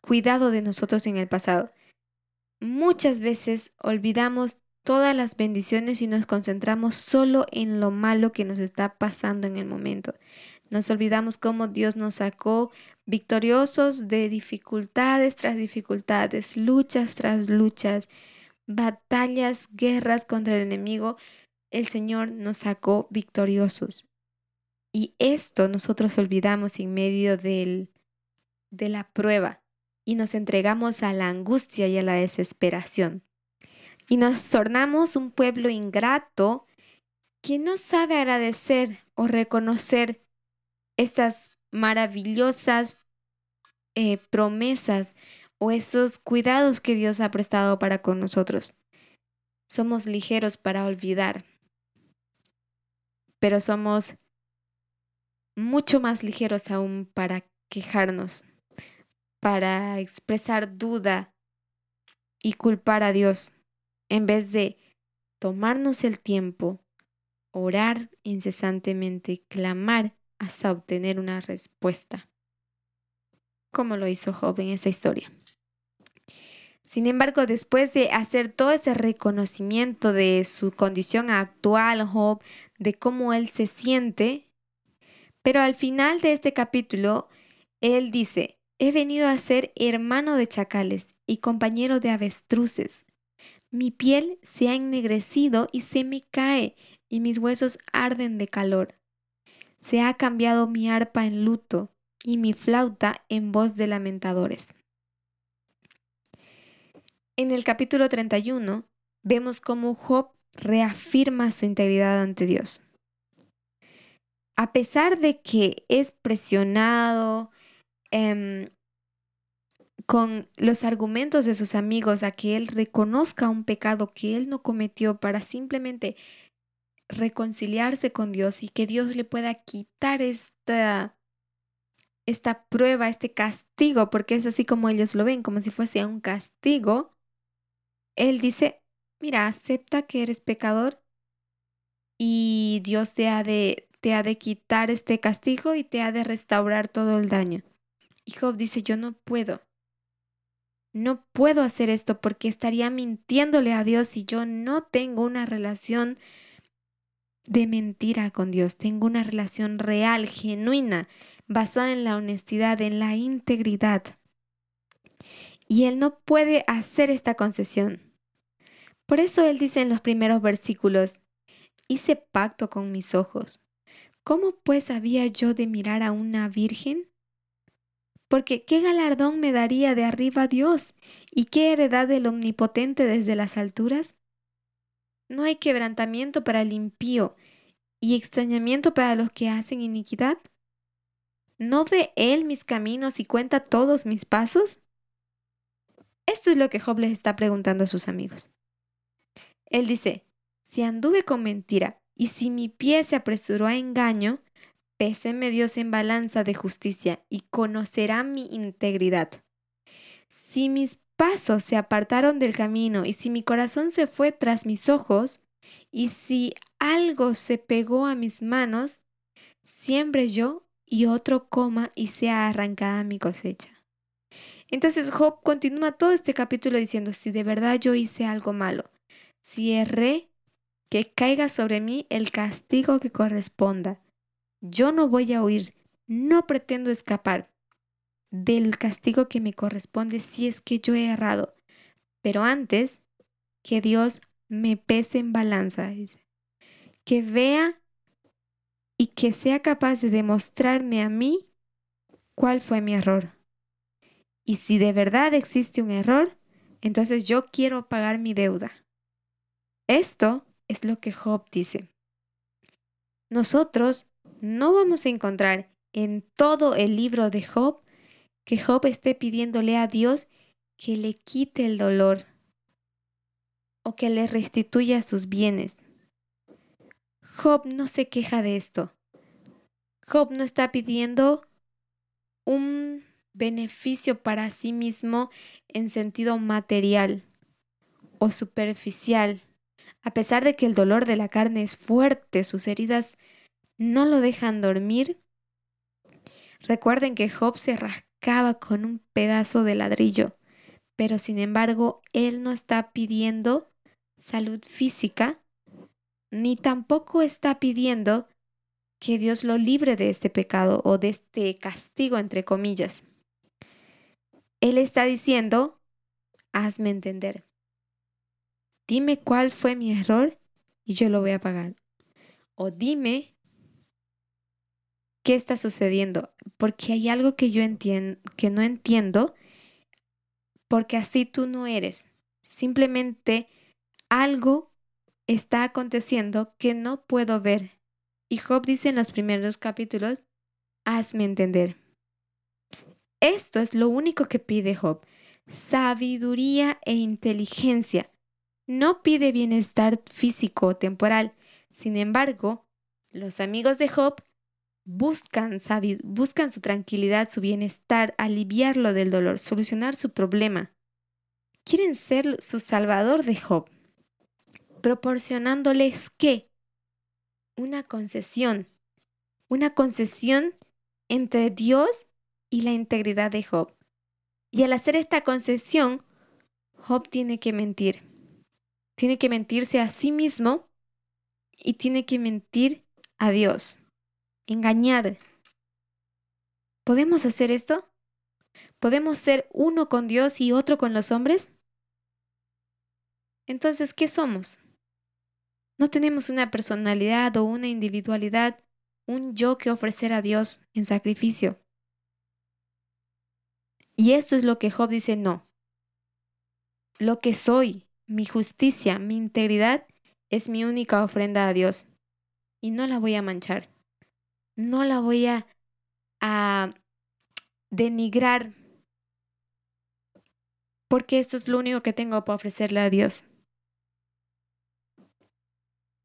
cuidado de nosotros en el pasado. Muchas veces olvidamos todas las bendiciones y nos concentramos solo en lo malo que nos está pasando en el momento. Nos olvidamos cómo Dios nos sacó victoriosos de dificultades tras dificultades, luchas tras luchas, batallas, guerras contra el enemigo. El Señor nos sacó victoriosos. Y esto nosotros olvidamos en medio del, de la prueba y nos entregamos a la angustia y a la desesperación. Y nos tornamos un pueblo ingrato que no sabe agradecer o reconocer estas maravillosas eh, promesas o esos cuidados que Dios ha prestado para con nosotros. Somos ligeros para olvidar, pero somos mucho más ligeros aún para quejarnos, para expresar duda y culpar a Dios, en vez de tomarnos el tiempo, orar incesantemente clamar hasta obtener una respuesta, como lo hizo Job en esa historia. Sin embargo, después de hacer todo ese reconocimiento de su condición actual, Job, de cómo él se siente, Pero al final de este capítulo, él dice, he venido a ser hermano de chacales y compañero de avestruces. Mi piel se ha ennegrecido y se me cae, y mis huesos arden de calor. Se ha cambiado mi arpa en luto y mi flauta en voz de lamentadores. En el capítulo 31 vemos cómo Job reafirma su integridad ante Dios. A pesar de que es presionado em, con los argumentos de sus amigos a que él reconozca un pecado que él no cometió para simplemente reconciliarse con Dios y que Dios le pueda quitar esta, esta prueba, este castigo, porque es así como ellos lo ven, como si fuese un castigo, él dice, mira, acepta que eres pecador y Dios te ha de, te ha de quitar este castigo y te ha de restaurar todo el daño. Y Job dice, yo no puedo. No puedo hacer esto porque estaría mintiéndole a Dios y yo no tengo una relación de mentira con Dios. Tengo una relación real, genuina, basada en la honestidad, en la integridad. Y Él no puede hacer esta concesión. Por eso Él dice en los primeros versículos, hice pacto con mis ojos. ¿Cómo pues había yo de mirar a una virgen? Porque ¿qué galardón me daría de arriba Dios? ¿Y qué heredad del Omnipotente desde las alturas? No hay quebrantamiento para el impío y extrañamiento para los que hacen iniquidad. ¿No ve Él mis caminos y cuenta todos mis pasos? Esto es lo que Job les está preguntando a sus amigos. Él dice, si anduve con mentira y si mi pie se apresuró a engaño, péseme Dios en balanza de justicia y conocerá mi integridad. Si mis pasos se apartaron del camino y si mi corazón se fue tras mis ojos, y si algo se pegó a mis manos, siembre yo y otro coma y sea arrancada mi cosecha. Entonces Job continúa todo este capítulo diciendo, si de verdad yo hice algo malo, si erré, que caiga sobre mí el castigo que corresponda. Yo no voy a huir, no pretendo escapar del castigo que me corresponde si es que yo he errado. Pero antes, que Dios me pese en balanza, que vea y que sea capaz de demostrarme a mí cuál fue mi error. Y si de verdad existe un error, entonces yo quiero pagar mi deuda. Esto es lo que Job dice. Nosotros no vamos a encontrar en todo el libro de Job que Job esté pidiéndole a Dios que le quite el dolor o que le restituya sus bienes. Job no se queja de esto. Job no está pidiendo un beneficio para sí mismo en sentido material o superficial a pesar de que el dolor de la carne es fuerte, sus heridas no lo dejan dormir. Recuerden que Job se rascaba con un pedazo de ladrillo, pero sin embargo él no está pidiendo salud física, ni tampoco está pidiendo que Dios lo libre de este pecado o de este castigo, entre comillas. Él está diciendo, hazme entender. Dime cuál fue mi error y yo lo voy a pagar. O dime qué está sucediendo, porque hay algo que yo entiendo, que no entiendo, porque así tú no eres. Simplemente algo está aconteciendo que no puedo ver. Y Job dice en los primeros capítulos, hazme entender. Esto es lo único que pide Job, sabiduría e inteligencia no pide bienestar físico o temporal. Sin embargo, los amigos de Job buscan, su tranquilidad, su bienestar, aliviarlo del dolor, solucionar su problema. Quieren ser su salvador de Job, proporcionándoles qué? Una concesión, una concesión entre Dios y la integridad de Job. Y al hacer esta concesión, Job tiene que mentir tiene que mentirse a sí mismo y tiene que mentir a Dios, engañar ¿Podemos hacer esto? ¿Podemos ser uno con Dios y otro con los hombres? Entonces, ¿qué somos? No tenemos una personalidad o una individualidad, un yo que ofrecer a Dios en sacrificio. Y esto es lo que Job dice, no. Lo que soy, mi justicia, mi integridad, es mi única ofrenda a Dios. Y no la voy a manchar. No la voy a, a denigrar. Porque esto es lo único que tengo para ofrecerle a Dios.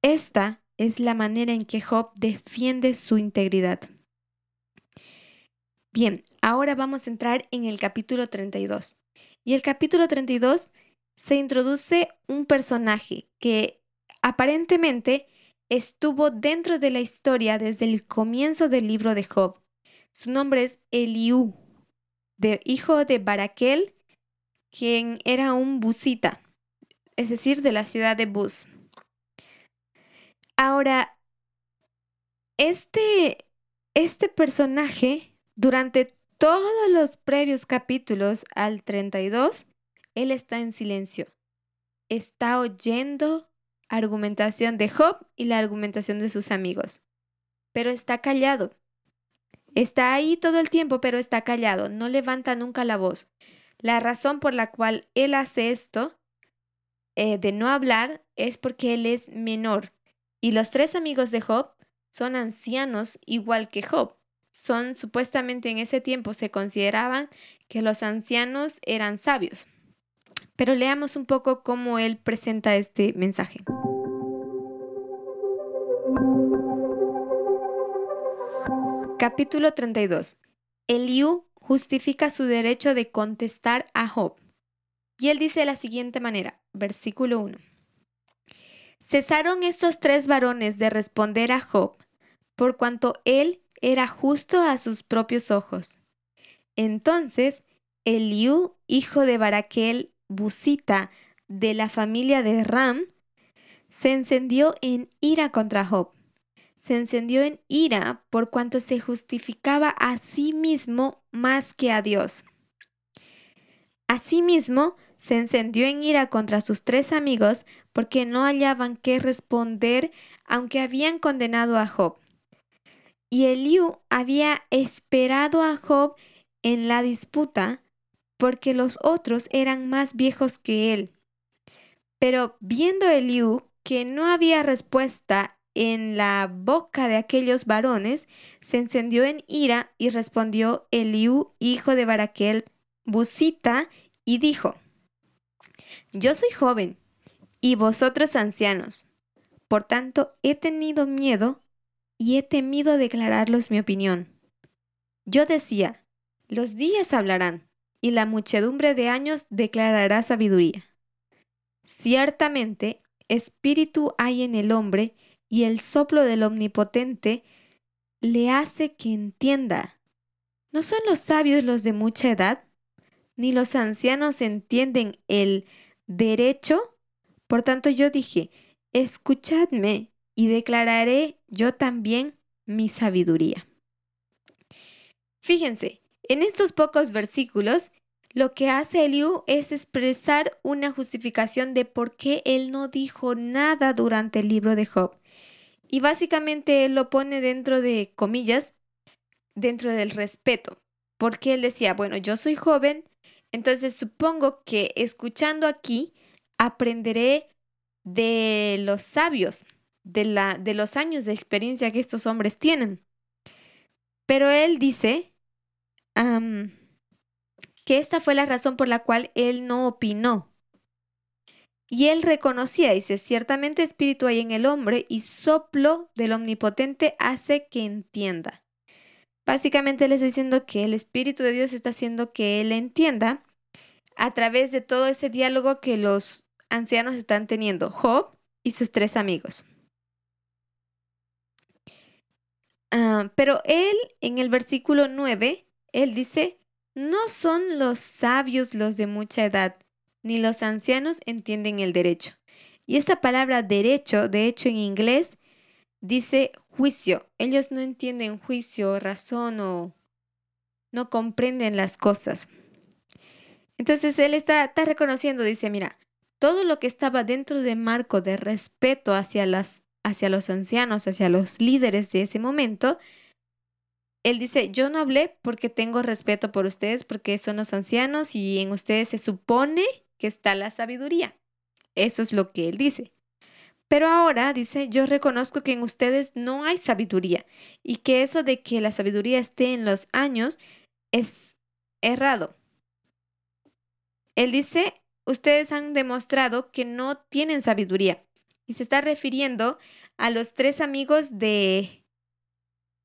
Esta es la manera en que Job defiende su integridad. Bien, ahora vamos a entrar en el capítulo 32. Y el capítulo 32 se introduce un personaje que aparentemente estuvo dentro de la historia desde el comienzo del libro de Job. Su nombre es Eliú, de hijo de Baraquel, quien era un busita, es decir, de la ciudad de Bus. Ahora, este, este personaje, durante todos los previos capítulos al 32, él está en silencio. Está oyendo argumentación de Job y la argumentación de sus amigos. Pero está callado. Está ahí todo el tiempo, pero está callado. No levanta nunca la voz. La razón por la cual él hace esto eh, de no hablar es porque él es menor. Y los tres amigos de Job son ancianos igual que Job. Son supuestamente en ese tiempo se consideraban que los ancianos eran sabios. Pero leamos un poco cómo él presenta este mensaje. Capítulo 32. Eliú justifica su derecho de contestar a Job. Y él dice de la siguiente manera, versículo 1. Cesaron estos tres varones de responder a Job, por cuanto él era justo a sus propios ojos. Entonces, Eliú, hijo de Baraquel, De la familia de Ram, se encendió en ira contra Job. Se encendió en ira por cuanto se justificaba a sí mismo más que a Dios. Asimismo, se encendió en ira contra sus tres amigos porque no hallaban qué responder aunque habían condenado a Job. Y Eliú había esperado a Job en la disputa porque los otros eran más viejos que él. Pero viendo Eliú que no había respuesta en la boca de aquellos varones, se encendió en ira y respondió Eliú, hijo de Baraquel, Busita, y dijo, Yo soy joven y vosotros ancianos. Por tanto, he tenido miedo y he temido declararlos mi opinión. Yo decía, los días hablarán y la muchedumbre de años declarará sabiduría. Ciertamente, espíritu hay en el hombre y el soplo del Omnipotente le hace que entienda. ¿No son los sabios los de mucha edad? Ni los ancianos entienden el derecho por tanto yo dije, escuchadme y declararé yo también mi sabiduría. Fíjense, en estos pocos versículos, lo que hace Eliú es expresar una justificación de por qué él no dijo nada durante el libro de Job. Y básicamente él lo pone dentro de comillas, dentro del respeto, porque él decía, bueno, yo soy joven, entonces supongo que escuchando aquí aprenderé de los sabios, de, la, de los años de experiencia que estos hombres tienen. Pero él dice que esta fue la razón por la cual él no opinó. Y él reconocía, dice, ciertamente espíritu hay en el hombre y soplo del omnipotente hace que entienda. Básicamente él está diciendo que el Espíritu de Dios está haciendo que él entienda a través de todo ese diálogo que los ancianos están teniendo Job y sus tres amigos. Ah, pero él, en el versículo 9, él dice, no son los sabios los de mucha edad, ni los ancianos entienden el derecho. Y esta palabra derecho, de hecho en inglés, dice juicio. Ellos no entienden juicio, razón o no comprenden las cosas. Entonces él está, reconociendo, dice, mira, todo lo que estaba dentro de marco de respeto hacia, hacia los ancianos, hacia los líderes de ese momento, él dice, yo no hablé porque tengo respeto por ustedes, porque son los ancianos y en ustedes se supone que está la sabiduría. Eso es lo que él dice. Pero ahora dice, yo reconozco que en ustedes no hay sabiduría y que eso de que la sabiduría esté en los años es errado. Él dice, ustedes han demostrado que no tienen sabiduría. Y se está refiriendo a los tres amigos de,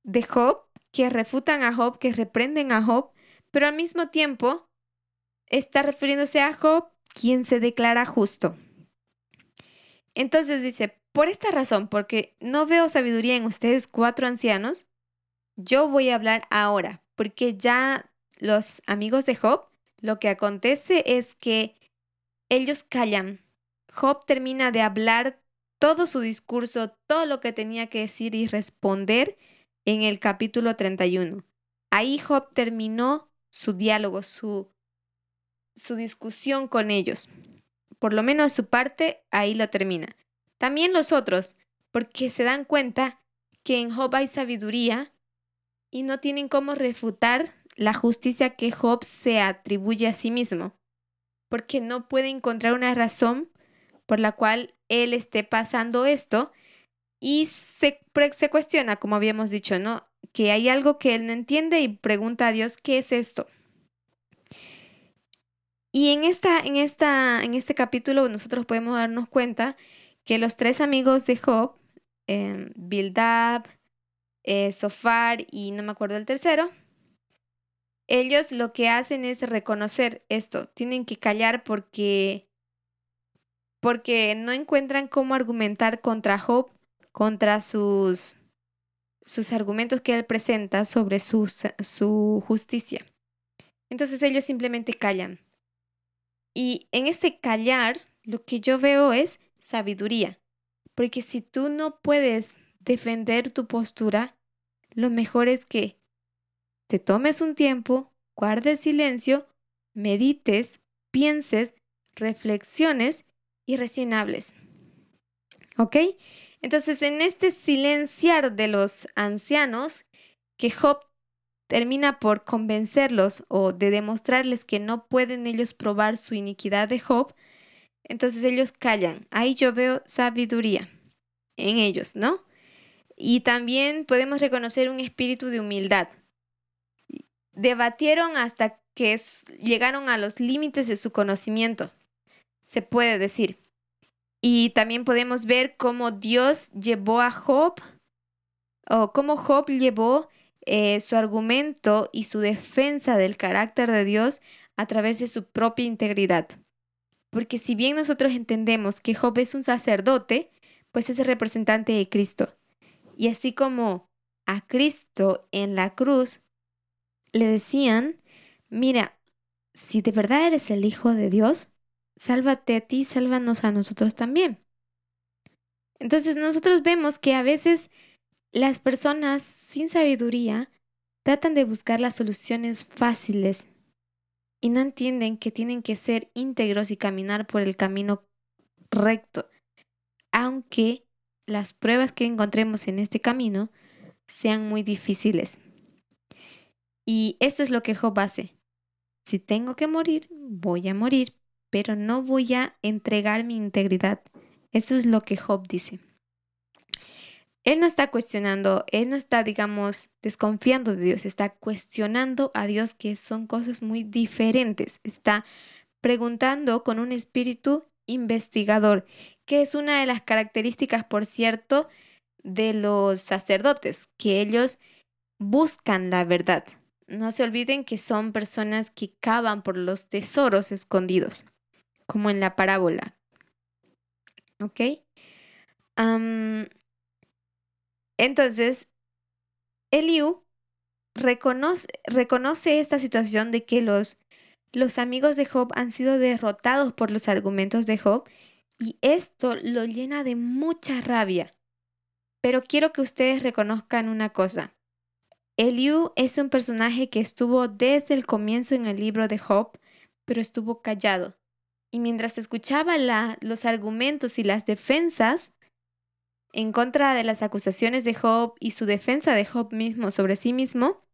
de Job que refutan a Job, que reprenden a Job, pero al mismo tiempo está refiriéndose a Job, quien se declara justo. Entonces dice, por esta razón, porque no veo sabiduría en ustedes cuatro ancianos, yo voy a hablar ahora, porque ya los amigos de Job, lo que acontece es que ellos callan. Job termina de hablar todo su discurso, todo lo que tenía que decir y responder en el capítulo 31. Ahí Job terminó su diálogo, su, su discusión con ellos. Por lo menos su parte ahí lo termina. También los otros, porque se dan cuenta que en Job hay sabiduría y no tienen cómo refutar la justicia que Job se atribuye a sí mismo, porque no puede encontrar una razón por la cual él esté pasando esto y se, se cuestiona, como habíamos dicho, ¿no? Que hay algo que él no entiende y pregunta a Dios, ¿qué es esto? Y en, esta, en, esta, en este capítulo nosotros podemos darnos cuenta que los tres amigos de Job, Bildab, eh, Sofar y no me acuerdo el tercero, ellos lo que hacen es reconocer esto, tienen que callar porque porque no encuentran cómo argumentar contra Job contra sus, sus argumentos que él presenta sobre su, su justicia. Entonces ellos simplemente callan. Y en este callar, lo que yo veo es sabiduría. Porque si tú no puedes defender tu postura, lo mejor es que te tomes un tiempo, guardes silencio, medites, pienses, reflexiones y recién hables. ¿Ok? Entonces, en este silenciar de los ancianos, que Job termina por convencerlos o de demostrarles que no pueden ellos probar su iniquidad de Job, entonces ellos callan. Ahí yo veo sabiduría en ellos, ¿no? Y también podemos reconocer un espíritu de humildad. Debatieron hasta que llegaron a los límites de su conocimiento, se puede decir. Y también podemos ver cómo Dios llevó a Job, o cómo Job llevó eh, su argumento y su defensa del carácter de Dios a través de su propia integridad. Porque si bien nosotros entendemos que Job es un sacerdote, pues es el representante de Cristo. Y así como a Cristo en la cruz le decían, mira, si de verdad eres el Hijo de Dios, sálvate a ti, sálvanos a nosotros también. Entonces nosotros vemos que a veces las personas sin sabiduría tratan de buscar las soluciones fáciles y no entienden que tienen que ser íntegros y caminar por el camino recto, aunque las pruebas que encontremos en este camino sean muy difíciles. Y eso es lo que Job hace. Si tengo que morir, voy a morir, pero no voy a entregar mi integridad. Eso es lo que Job dice. Él no está cuestionando, él no está, digamos, desconfiando de Dios, está cuestionando a Dios que son cosas muy diferentes. Está preguntando con un espíritu investigador, que es una de las características, por cierto, de los sacerdotes, que ellos buscan la verdad. No se olviden que son personas que cavan por los tesoros escondidos como en la parábola. ¿Ok? entonces, Eliú reconoce, esta situación de que los, los amigos de Job han sido derrotados por los argumentos de Job y esto lo llena de mucha rabia. Pero quiero que ustedes reconozcan una cosa. Eliú es un personaje que estuvo desde el comienzo en el libro de Job, pero estuvo callado. Y mientras escuchaba los argumentos y las defensas en contra de las acusaciones de Job y su defensa de Job mismo sobre sí mismo,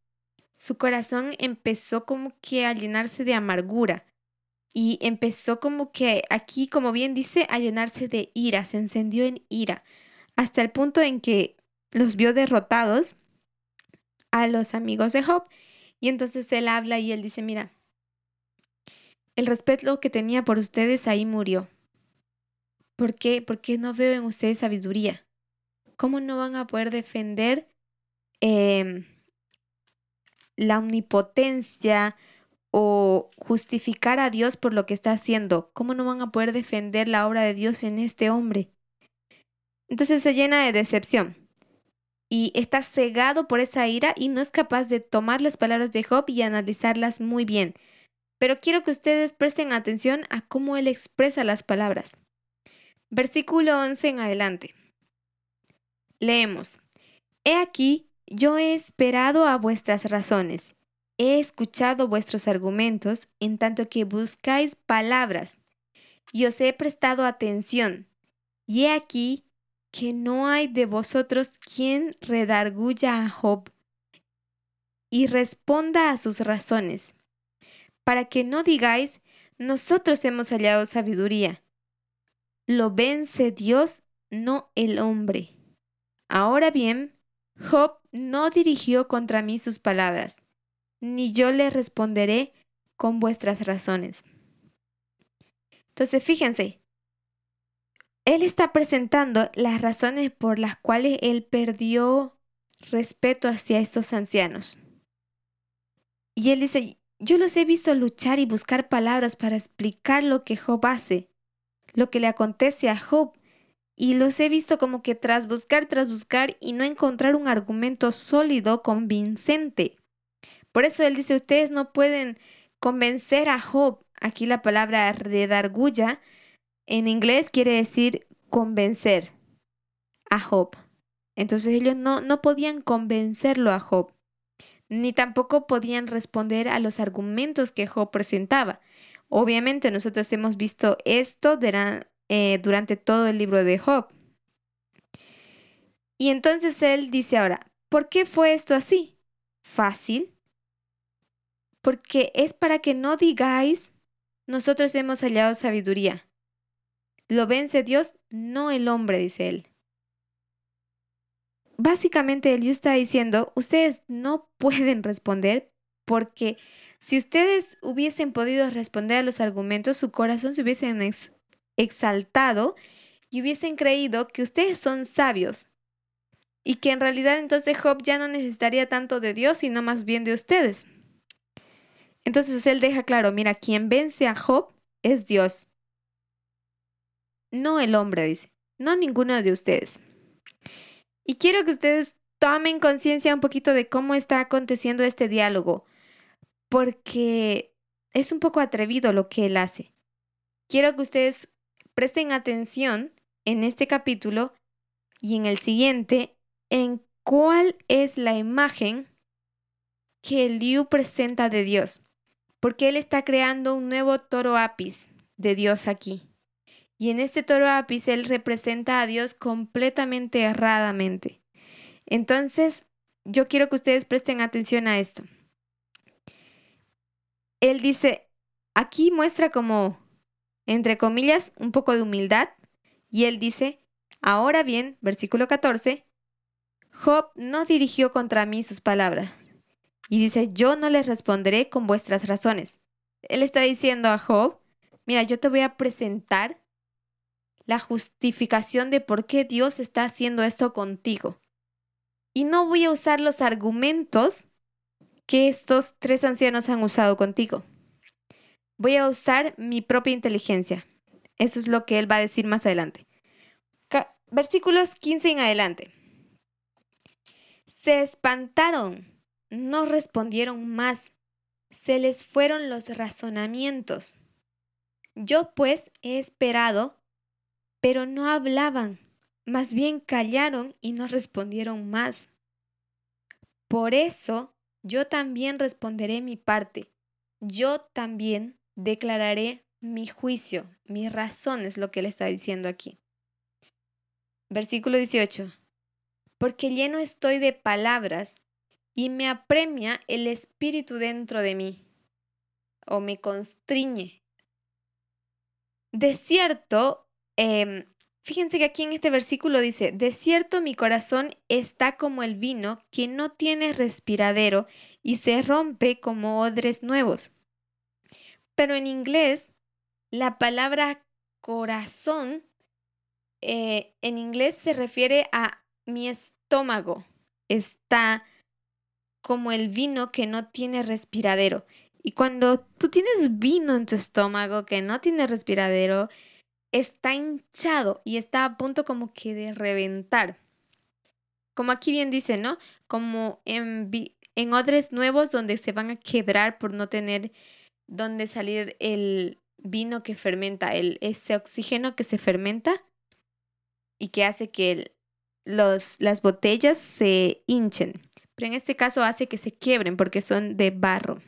su corazón empezó como que a llenarse de amargura y empezó como que aquí, como bien dice, a llenarse de ira, se encendió en ira, hasta el punto en que los vio derrotados a los amigos de Job. Y entonces él habla y él dice, mira, el respeto que tenía por ustedes ahí murió. ¿Por qué? Porque no veo en ustedes sabiduría. ¿Cómo no van a poder defender em, la omnipotencia o justificar a Dios por lo que está haciendo? ¿Cómo no van a poder defender la obra de Dios en este hombre? Entonces se llena de decepción y está cegado por esa ira y no es capaz de tomar las palabras de Job y analizarlas muy bien. Pero quiero que ustedes presten atención a cómo él expresa las palabras. Versículo 11 en adelante. Leemos. He aquí, yo he esperado a vuestras razones, he escuchado vuestros argumentos en tanto que buscáis palabras, y os he prestado atención. Y he aquí, que no hay de vosotros quien redarguya a Job y responda a sus razones, para que no digáis, nosotros hemos hallado sabiduría. Lo vence Dios, no el hombre. Ahora bien, Job no dirigió contra mí sus palabras, ni yo le responderé con vuestras razones. Entonces, fíjense, él está presentando las razones por las cuales él perdió respeto hacia estos ancianos. Y él dice, yo los he visto luchar y buscar palabras para explicar lo que Job hace, lo que le acontece a Job. Y los he visto como que tras buscar, tras buscar y no encontrar un argumento sólido, convincente. Por eso él dice, ustedes no pueden convencer a Job. Aquí la palabra redarguya en inglés quiere decir convencer a Job. Entonces ellos no, no podían convencerlo a Job, ni tampoco podían responder a los argumentos que Job presentaba. Obviamente nosotros hemos visto esto eh, durante todo el libro de Job. Y entonces él dice ahora, ¿por qué fue esto así? Fácil. Porque es para que no digáis, nosotros hemos hallado sabiduría. Lo vence Dios, no el hombre, dice él. Básicamente él está diciendo, ustedes no pueden responder porque si ustedes hubiesen podido responder a los argumentos, su corazón se hubiesen exaltado y hubiesen creído que ustedes son sabios y que en realidad entonces Job ya no necesitaría tanto de Dios, sino más bien de ustedes. Entonces él deja claro, mira, quien vence a Job es Dios no el hombre, dice, no ninguno de ustedes. Y quiero que ustedes tomen conciencia un poquito de cómo está aconteciendo este diálogo, porque es un poco atrevido lo que él hace. Quiero que ustedes presten atención en este capítulo y en el siguiente en cuál es la imagen que Liu presenta de Dios, porque él está creando un nuevo toro apis de Dios aquí. Y en este toro ápice él representa a Dios completamente erradamente. Entonces, yo quiero que ustedes presten atención a esto. Él dice, aquí muestra como, entre comillas, un poco de humildad. Y él dice, ahora bien, versículo 14, Job no dirigió contra mí sus palabras. Y dice, yo no les responderé con vuestras razones. Él está diciendo a Job, mira, yo te voy a presentar la justificación de por qué Dios está haciendo esto contigo. Y no voy a usar los argumentos que estos tres ancianos han usado contigo. Voy a usar mi propia inteligencia. Eso es lo que él va a decir más adelante. versículos 15 en adelante. Se espantaron, no respondieron más, se les fueron los razonamientos. Yo pues he esperado pero no hablaban, más bien callaron y no respondieron más. Por eso yo también responderé mi parte. Yo también declararé mi juicio, mi razón es lo que él está diciendo aquí. Versículo 18. Porque lleno estoy de palabras y me apremia el espíritu dentro de mí o me constriñe. De cierto, em, fíjense que aquí en este versículo dice, de cierto mi corazón está como el vino que no tiene respiradero y se rompe como odres nuevos. Pero en inglés, la palabra corazón eh, en inglés se refiere a mi estómago. Está como el vino que no tiene respiradero. Y cuando tú tienes vino en tu estómago que no tiene respiradero, está hinchado y está a punto como que de reventar. Como aquí bien dice, ¿no? Como en, en odres nuevos donde se van a quebrar por no tener donde salir el vino que fermenta, el, ese oxígeno que se fermenta y que hace que los, las botellas se hinchen. Pero en este caso hace que se quiebren porque son de barro.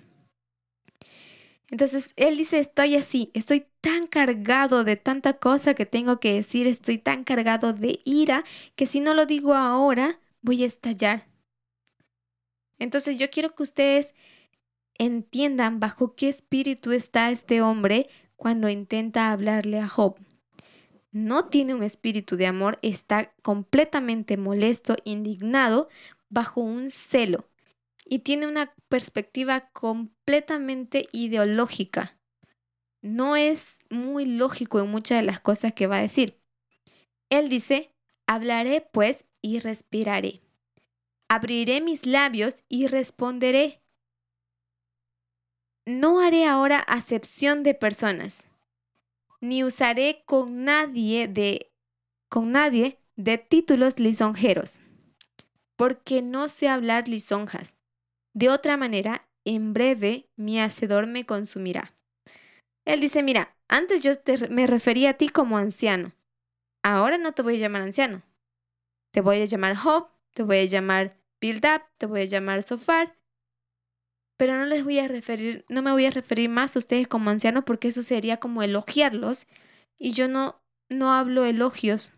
Entonces él dice, estoy así, estoy tan cargado de tanta cosa que tengo que decir, estoy tan cargado de ira que si no lo digo ahora, voy a estallar. Entonces yo quiero que ustedes entiendan bajo qué espíritu está este hombre cuando intenta hablarle a Job. No tiene un espíritu de amor, está completamente molesto, indignado, bajo un celo y tiene una perspectiva completamente ideológica. No es muy lógico en muchas de las cosas que va a decir. Él dice, hablaré pues y respiraré. Abriré mis labios y responderé. No haré ahora acepción de personas, ni usaré con nadie de con nadie de títulos lisonjeros, porque no sé hablar lisonjas. De otra manera, en breve mi hacedor me consumirá. Él dice, mira, antes yo me refería a ti como anciano. Ahora no te voy a llamar anciano. Te voy a llamar Job, te voy a llamar Build Up, te voy a llamar Sofar. Pero no les voy a referir, no me voy a referir más a ustedes como ancianos porque eso sería como elogiarlos. Y yo no, no hablo elogios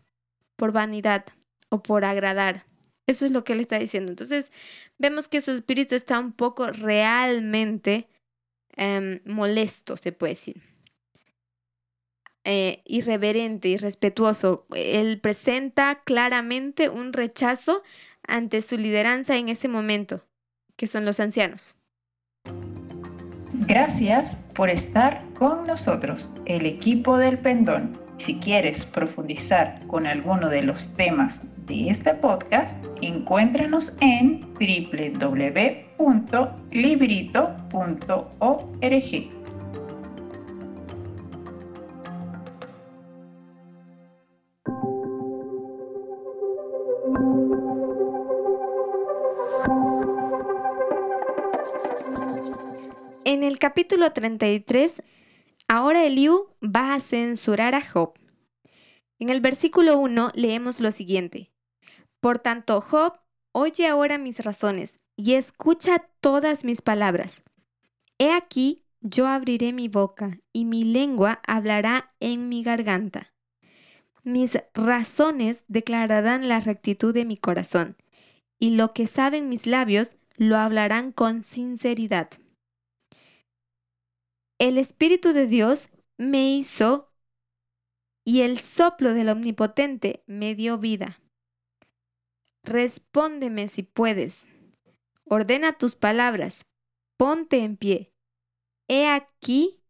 por vanidad o por agradar. Eso es lo que él está diciendo. Entonces, vemos que su espíritu está un poco realmente em, molesto, se puede decir. Eh, irreverente, irrespetuoso. Él presenta claramente un rechazo ante su lideranza en ese momento, que son los ancianos. Gracias por estar con nosotros, el equipo del pendón. Si quieres profundizar con alguno de los temas de este podcast, encuéntranos en www.librito.org. En el capítulo 33, ahora Eliú va a censurar a Job. En el versículo 1 leemos lo siguiente. Por tanto, Job, oye ahora mis razones y escucha todas mis palabras. He aquí, yo abriré mi boca y mi lengua hablará en mi garganta. Mis razones declararán la rectitud de mi corazón, y lo que saben mis labios lo hablarán con sinceridad. El Espíritu de Dios me hizo y el soplo del Omnipotente me dio vida. Respóndeme si puedes. Ordena tus palabras. Ponte en pie. He aquí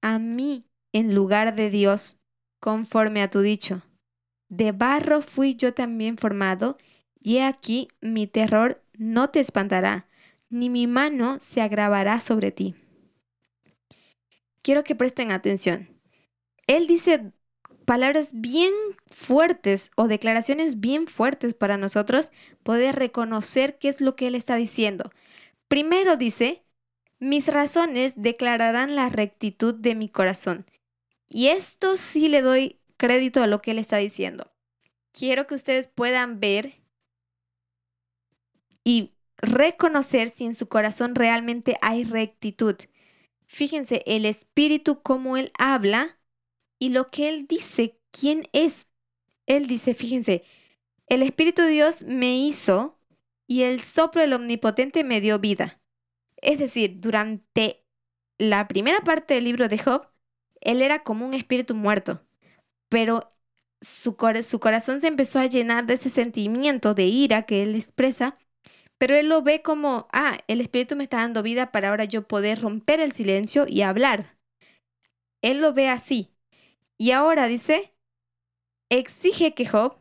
a mí en lugar de Dios, conforme a tu dicho. De barro fui yo también formado, y he aquí mi terror no te espantará, ni mi mano se agravará sobre ti. Quiero que presten atención. Él dice palabras bien fuertes o declaraciones bien fuertes para nosotros poder reconocer qué es lo que Él está diciendo. Primero dice, mis razones declararán la rectitud de mi corazón. Y esto sí le doy crédito a lo que Él está diciendo. Quiero que ustedes puedan ver y reconocer si en su corazón realmente hay rectitud. Fíjense el espíritu como él habla y lo que él dice, quién es. Él dice, fíjense, el espíritu de Dios me hizo y el soplo del omnipotente me dio vida. Es decir, durante la primera parte del libro de Job, él era como un espíritu muerto, pero su, su, corazón se empezó a llenar de ese sentimiento de ira que él expresa, pero él lo ve como, ah, el espíritu me está dando vida para ahora yo poder romper el silencio y hablar. Él lo ve así. Y ahora dice, exige que Job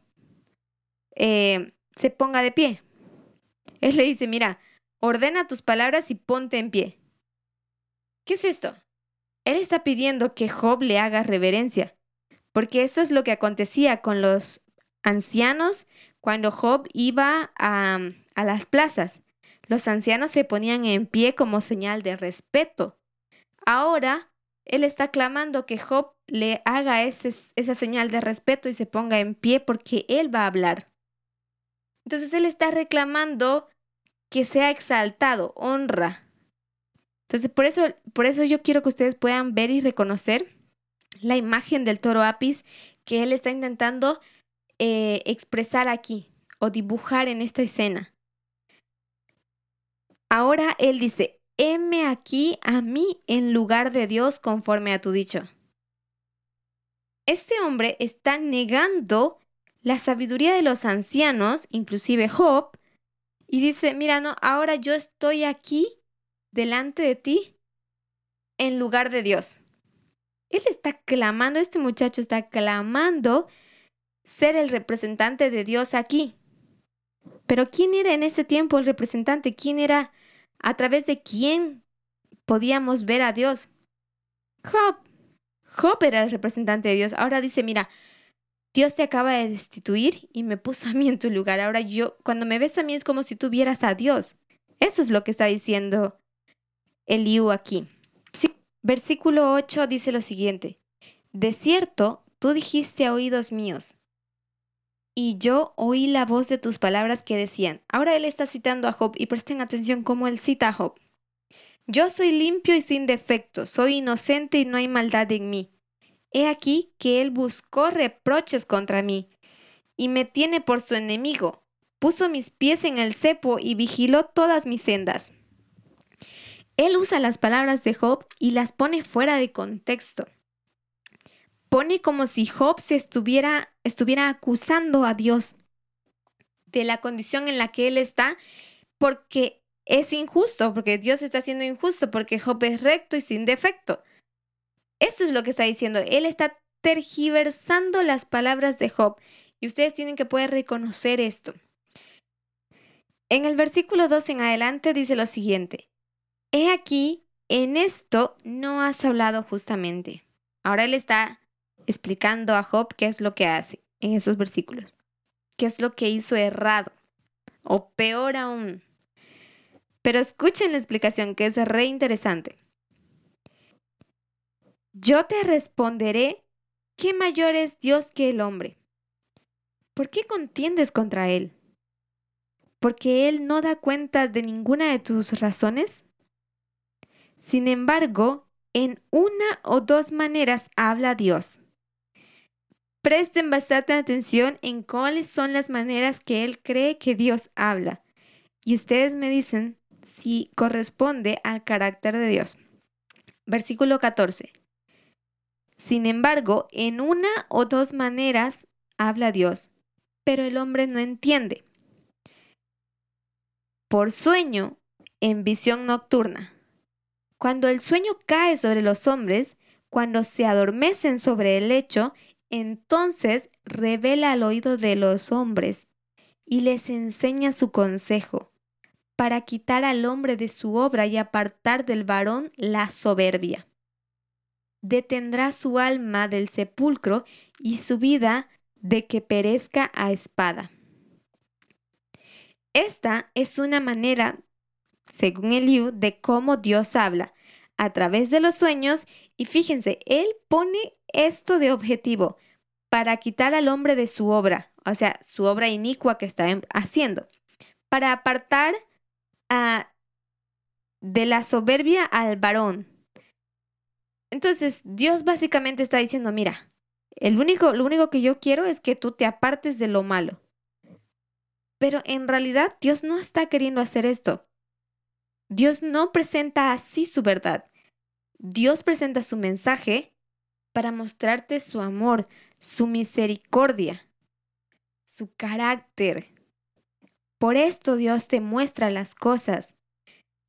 eh, se ponga de pie. Él le dice, mira, ordena tus palabras y ponte en pie. ¿Qué es esto? Él está pidiendo que Job le haga reverencia, porque esto es lo que acontecía con los ancianos cuando Job iba a, a las plazas. Los ancianos se ponían en pie como señal de respeto. Ahora, él está clamando que Job le haga esa señal de respeto y se ponga en pie porque él va a hablar. Entonces él está reclamando que sea exaltado, honra. Entonces por eso, por eso yo quiero que ustedes puedan ver y reconocer la imagen del toro Apis que él está intentando eh, expresar aquí o dibujar en esta escena. Ahora él dice, heme aquí a mí en lugar de Dios conforme a tu dicho. Este hombre está negando la sabiduría de los ancianos, inclusive Job, y dice, mira, no, ahora yo estoy aquí delante de ti en lugar de Dios. Él está clamando, este muchacho está clamando ser el representante de Dios aquí. Pero ¿quién era en ese tiempo el representante? ¿Quién era a través de quién podíamos ver a Dios? Job. Job era el representante de Dios. Ahora dice, mira, Dios te acaba de destituir y me puso a mí en tu lugar. Ahora yo, cuando me ves a mí es como si tuvieras a Dios. Eso es lo que está diciendo Eliú aquí. Sí, versículo 8 dice lo siguiente. De cierto, tú dijiste a oídos míos, y yo oí la voz de tus palabras que decían. Ahora él está citando a Job y presten atención cómo él cita a Job. Yo soy limpio y sin defecto, soy inocente y no hay maldad en mí. He aquí que él buscó reproches contra mí y me tiene por su enemigo. Puso mis pies en el cepo y vigiló todas mis sendas. Él usa las palabras de Job y las pone fuera de contexto. Pone como si Job se estuviera, estuviera acusando a Dios de la condición en la que él está porque es injusto, porque Dios está siendo injusto, porque Job es recto y sin defecto. Esto es lo que está diciendo. Él está tergiversando las palabras de Job. Y ustedes tienen que poder reconocer esto. En el versículo 2 en adelante dice lo siguiente. He aquí, en esto no has hablado justamente. Ahora él está explicando a Job qué es lo que hace en esos versículos. ¿Qué es lo que hizo errado? O peor aún. Pero escuchen la explicación que es re interesante. Yo te responderé, ¿qué mayor es Dios que el hombre? ¿Por qué contiendes contra Él? ¿Porque Él no da cuenta de ninguna de tus razones? Sin embargo, en una o dos maneras habla Dios. Presten bastante atención en cuáles son las maneras que Él cree que Dios habla. Y ustedes me dicen si corresponde al carácter de Dios. Versículo 14. Sin embargo, en una o dos maneras habla Dios, pero el hombre no entiende. Por sueño, en visión nocturna. Cuando el sueño cae sobre los hombres, cuando se adormecen sobre el lecho, entonces revela al oído de los hombres y les enseña su consejo, para quitar al hombre de su obra y apartar del varón la soberbia detendrá su alma del sepulcro y su vida de que perezca a espada. Esta es una manera, según Eliú, de cómo Dios habla a través de los sueños y fíjense, Él pone esto de objetivo para quitar al hombre de su obra, o sea, su obra inicua que está haciendo, para apartar de la soberbia al varón. Entonces, Dios básicamente está diciendo, mira, el único, lo único que yo quiero es que tú te apartes de lo malo. Pero en realidad Dios no está queriendo hacer esto. Dios no presenta así su verdad. Dios presenta su mensaje para mostrarte su amor, su misericordia, su carácter. Por esto Dios te muestra las cosas.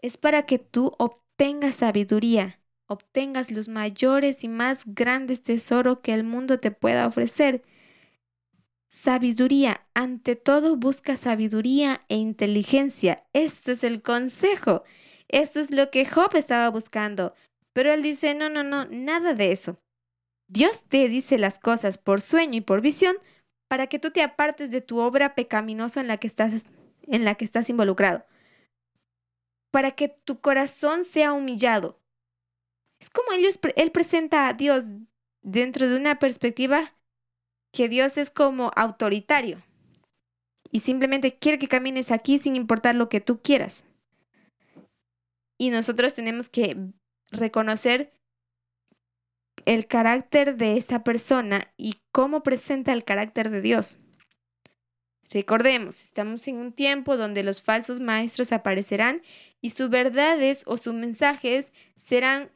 Es para que tú obtengas sabiduría, obtengas los mayores y más grandes tesoros que el mundo te pueda ofrecer. Sabiduría, ante todo busca sabiduría e inteligencia. Esto es el consejo. Esto es lo que Job estaba buscando. Pero él dice, no, no, no, nada de eso. Dios te dice las cosas por sueño y por visión para que tú te apartes de tu obra pecaminosa en la que estás, en la que estás involucrado. Para que tu corazón sea humillado. Es como ellos, él presenta a Dios dentro de una perspectiva que Dios es como autoritario y simplemente quiere que camines aquí sin importar lo que tú quieras. Y nosotros tenemos que reconocer el carácter de esta persona y cómo presenta el carácter de Dios. Recordemos, estamos en un tiempo donde los falsos maestros aparecerán y sus verdades o sus mensajes serán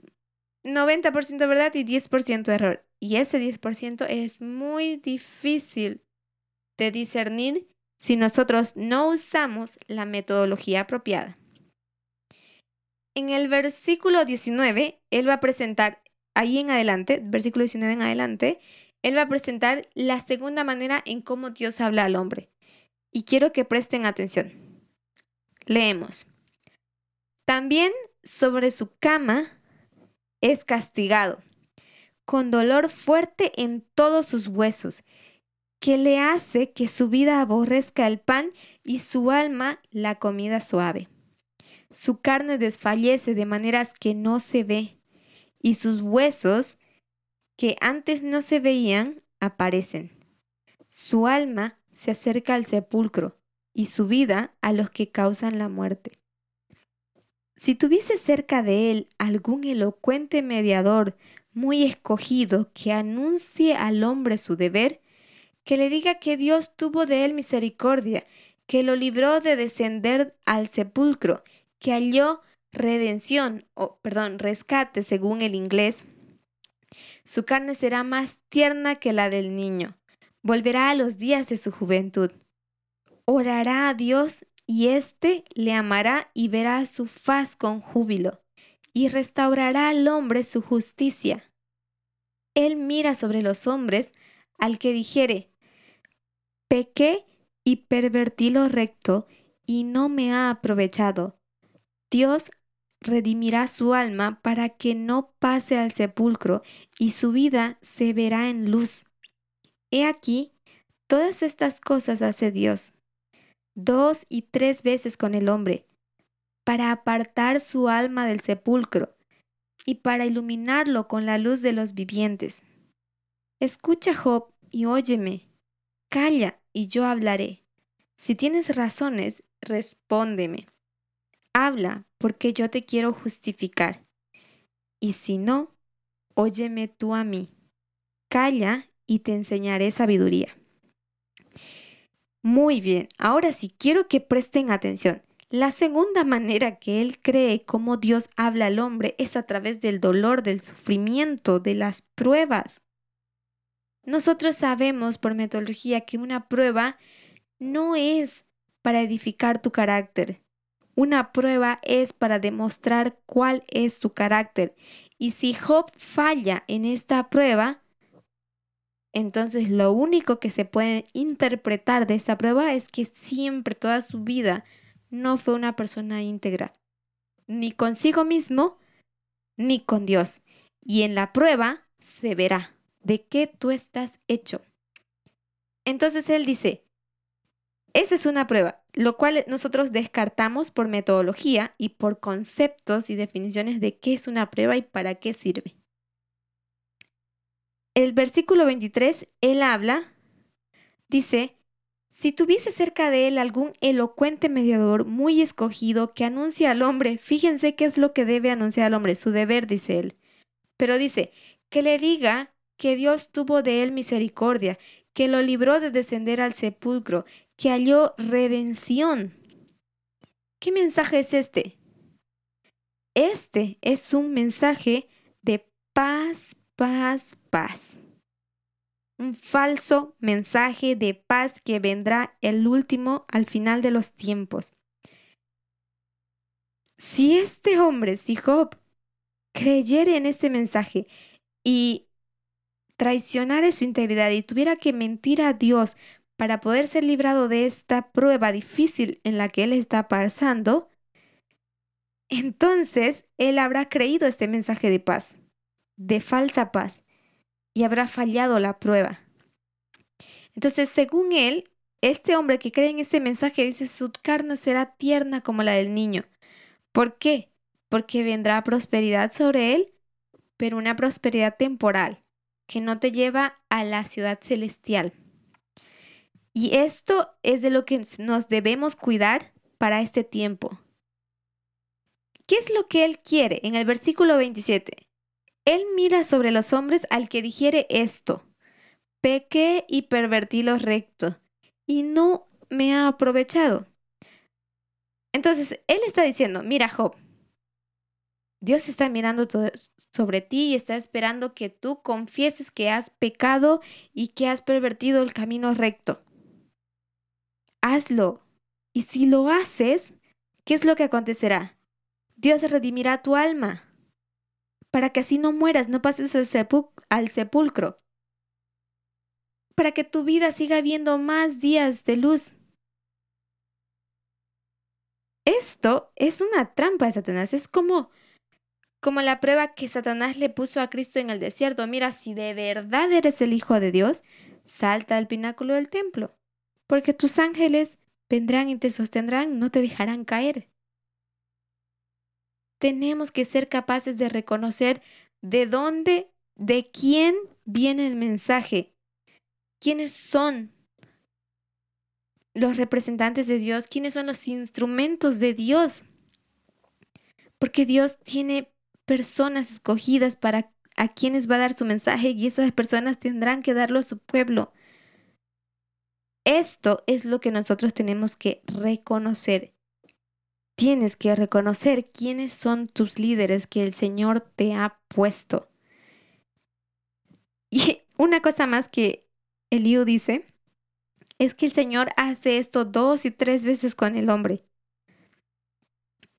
90% verdad y 10% error. Y ese 10% es muy difícil de discernir si nosotros no usamos la metodología apropiada. En el versículo 19, él va a presentar, ahí en adelante, versículo 19 en adelante, él va a presentar la segunda manera en cómo Dios habla al hombre. Y quiero que presten atención. Leemos. También sobre su cama es castigado con dolor fuerte en todos sus huesos, que le hace que su vida aborrezca el pan y su alma la comida suave. Su carne desfallece de maneras que no se ve, y sus huesos, que antes no se veían, aparecen. Su alma se acerca al sepulcro, y su vida a los que causan la muerte. Si tuviese cerca de él algún elocuente mediador muy escogido que anuncie al hombre su deber, que le diga que Dios tuvo de él misericordia, que lo libró de descender al sepulcro, que halló redención, o perdón, rescate según el inglés. Su carne será más tierna que la del niño, volverá a los días de su juventud. Orará a Dios y éste le amará y verá su faz con júbilo y restaurará al hombre su justicia. Él mira sobre los hombres al que dijere, pequé y pervertí lo recto y no me ha aprovechado. Dios redimirá su alma para que no pase al sepulcro y su vida se verá en luz. He aquí, todas estas cosas hace Dios, dos y tres veces con el hombre, para apartar su alma del sepulcro y para iluminarlo con la luz de los vivientes. Escucha, Job, y óyeme. Calla, y yo hablaré. Si tienes razones, respóndeme. Habla, porque yo te quiero justificar. Y si no, óyeme tú a mí. Calla, y te enseñaré sabiduría. Muy bien, ahora sí quiero que presten atención. La segunda manera que él cree cómo Dios habla al hombre es a través del dolor, del sufrimiento, de las pruebas. Nosotros sabemos por metodología que una prueba no es para edificar tu carácter. Una prueba es para demostrar cuál es tu carácter. Y si Job falla en esta prueba, entonces lo único que se puede interpretar de esta prueba es que siempre, toda su vida, no fue una persona íntegra, ni consigo mismo, ni con Dios. Y en la prueba se verá de qué tú estás hecho. Entonces él dice, esa es una prueba, lo cual nosotros descartamos por metodología y por conceptos y definiciones de qué es una prueba y para qué sirve. El versículo 23, él habla, dice, Si tuviese cerca de él algún elocuente mediador muy escogido que anuncia al hombre, fíjense qué es lo que debe anunciar al hombre, su deber, dice él. Pero dice, que le diga que Dios tuvo de él misericordia, que lo libró de descender al sepulcro, que halló redención. ¿Qué mensaje es este? Este es un mensaje de paz, paz, paz un falso mensaje de paz que vendrá el último al final de los tiempos. Si este hombre, si Job, creyera en este mensaje y traicionara su integridad y tuviera que mentir a Dios para poder ser librado de esta prueba difícil en la que él está pasando, entonces él habrá creído este mensaje de paz, de falsa paz y habrá fallado la prueba. Entonces, según él, este hombre que cree en ese mensaje dice, su carne será tierna como la del niño. ¿Por qué? Porque vendrá prosperidad sobre él, pero una prosperidad temporal, que no te lleva a la ciudad celestial. Y esto es de lo que nos debemos cuidar para este tiempo. ¿Qué es lo que él quiere? En el versículo 27. Él mira sobre los hombres al que dijere esto, pequé y pervertí lo recto, y no me ha aprovechado. Entonces, él está diciendo, mira Job, Dios está mirando sobre ti y está esperando que tú confieses que has pecado y que has pervertido el camino recto. Hazlo. Y si lo haces, ¿qué es lo que acontecerá? Dios redimirá tu alma para que así no mueras, no pases al, sepulcro, para que tu vida siga viendo más días de luz. Esto es una trampa de Satanás, es como como la prueba que Satanás le puso a Cristo en el desierto. Mira, si de verdad eres el Hijo de Dios, salta al pináculo del templo, porque tus ángeles vendrán y te sostendrán, no te dejarán caer tenemos que ser capaces de reconocer de dónde, de quién viene el mensaje, quiénes son los representantes de Dios, quiénes son los instrumentos de Dios. Porque Dios tiene personas escogidas para a quienes va a dar su mensaje y esas personas tendrán que darlo a su pueblo. Esto es lo que nosotros tenemos que reconocer tienes que reconocer quiénes son tus líderes que el Señor te ha puesto. Y una cosa más que Eliú dice es que el Señor hace esto dos y tres veces con el hombre.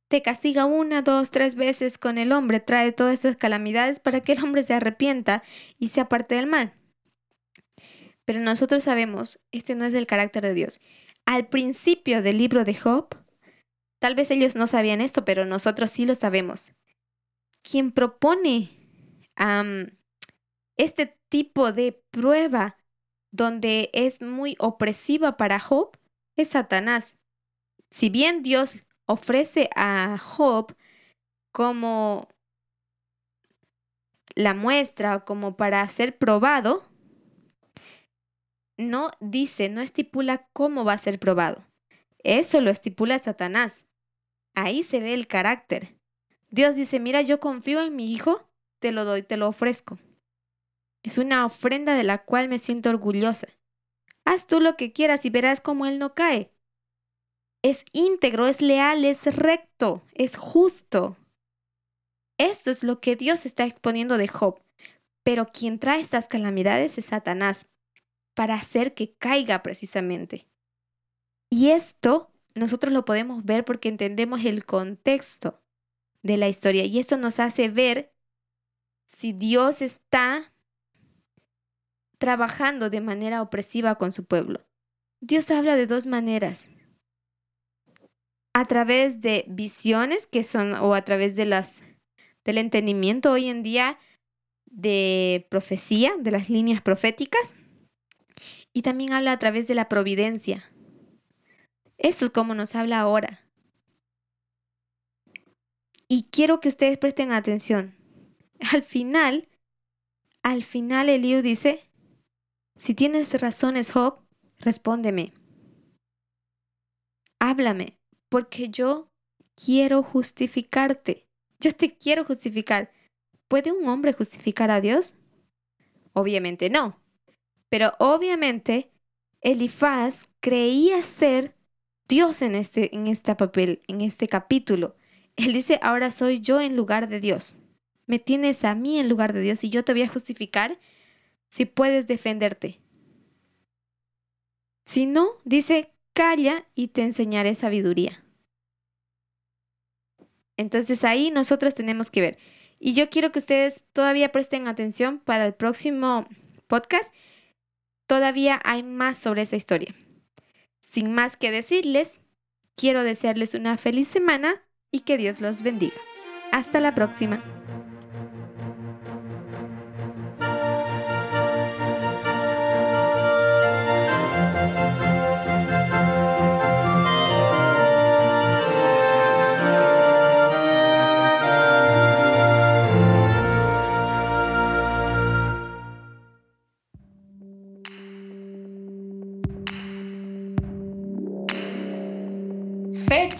Te castiga una, dos, tres veces con el hombre, trae todas esas calamidades para que el hombre se arrepienta y se aparte del mal. Pero nosotros sabemos, este no es el carácter de Dios. Al principio del libro de Job, Tal vez ellos no sabían esto, pero nosotros sí lo sabemos. Quien propone este tipo de prueba donde es muy opresiva para Job es Satanás. Si bien Dios ofrece a Job como la muestra, como para ser probado, no dice, no estipula cómo va a ser probado. Eso lo estipula Satanás. Ahí se ve el carácter. Dios dice, mira, yo confío en mi hijo, te lo doy, te lo ofrezco. Es una ofrenda de la cual me siento orgullosa. Haz tú lo que quieras y verás cómo él no cae. Es íntegro, es leal, es recto, es justo. Esto es lo que Dios está exponiendo de Job. Pero quien trae estas calamidades es Satanás, para hacer que caiga precisamente. Y esto nosotros lo podemos ver porque entendemos el contexto de la historia y esto nos hace ver si Dios está trabajando de manera opresiva con su pueblo. Dios habla de dos maneras. A través de visiones que son o a través de las del entendimiento hoy en día de profecía, de las líneas proféticas, y también habla a través de la providencia, eso es como nos habla ahora. Y quiero que ustedes presten atención. Al final, al final Eliú dice, si tienes razones, Job, respóndeme. háblame, porque yo quiero justificarte. Yo te quiero justificar. ¿Puede un hombre justificar a Dios? Obviamente no. Pero obviamente Elifaz creía ser Dios en este, en este papel, en este capítulo. Él dice, ahora soy yo en lugar de Dios. Me tienes a mí en lugar de Dios y yo te voy a justificar si puedes defenderte. Si no, dice, calla y te enseñaré sabiduría. Entonces ahí nosotros tenemos que ver. Y yo quiero que ustedes todavía presten atención para el próximo podcast. Todavía hay más sobre esa historia. Sin más que decirles, quiero desearles una feliz semana y que Dios los bendiga. Hasta la próxima.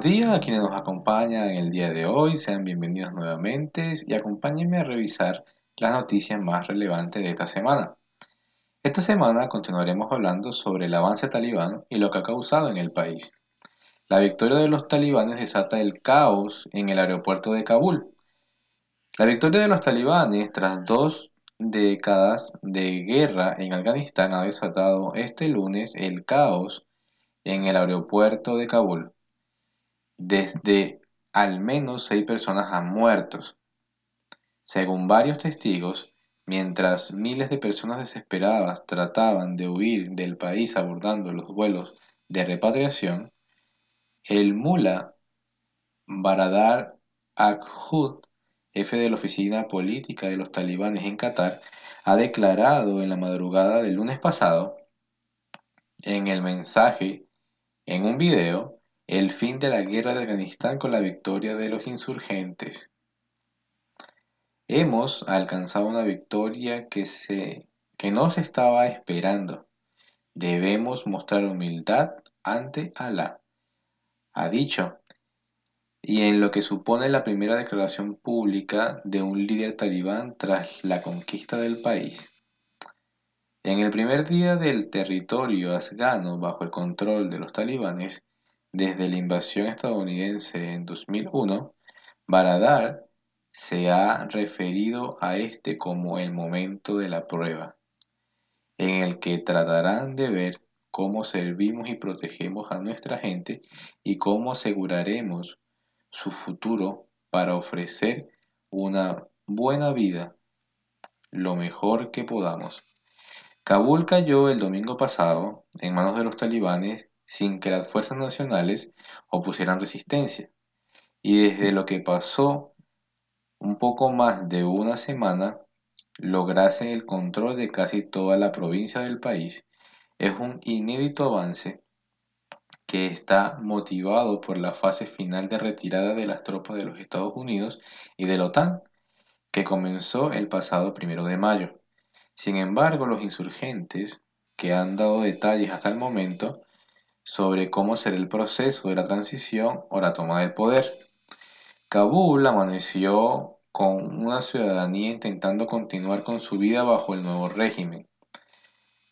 Buenos días a quienes nos acompañan el día de hoy, sean bienvenidos nuevamente y acompáñenme a revisar las noticias más relevantes de esta semana. Esta semana continuaremos hablando sobre el avance talibán y lo que ha causado en el país. La victoria de los talibanes desata el caos en el aeropuerto de Kabul. La victoria de los talibanes tras dos décadas de guerra en Afganistán ha desatado este lunes el caos en el aeropuerto de Kabul desde al menos seis personas han muerto. Según varios testigos, mientras miles de personas desesperadas trataban de huir del país abordando los vuelos de repatriación, el mula Baradar Akhud, jefe de la oficina política de los talibanes en Qatar, ha declarado en la madrugada del lunes pasado, en el mensaje, en un video, el fin de la guerra de Afganistán con la victoria de los insurgentes. Hemos alcanzado una victoria que, no se estaba esperando. Debemos mostrar humildad ante Alá, ha dicho, y en lo que supone la primera declaración pública de un líder talibán tras la conquista del país. En el primer día del territorio afgano bajo el control de los talibanes, desde la invasión estadounidense en 2001, Baradar se ha referido a este como el momento de la prueba, en el que tratarán de ver cómo servimos y protegemos a nuestra gente y cómo aseguraremos su futuro para ofrecer una buena vida lo mejor que podamos. Kabul cayó el domingo pasado en manos de los talibanes sin que las fuerzas nacionales opusieran resistencia. Y desde lo que pasó un poco más de una semana, lograsen el control de casi toda la provincia del país, es un inédito avance que está motivado por la fase final de retirada de las tropas de los Estados Unidos y de la OTAN, que comenzó el pasado primero de mayo. Sin embargo, los insurgentes, que han dado detalles hasta el momento, sobre cómo será el proceso de la transición o la toma del poder. Kabul amaneció con una ciudadanía intentando continuar con su vida bajo el nuevo régimen,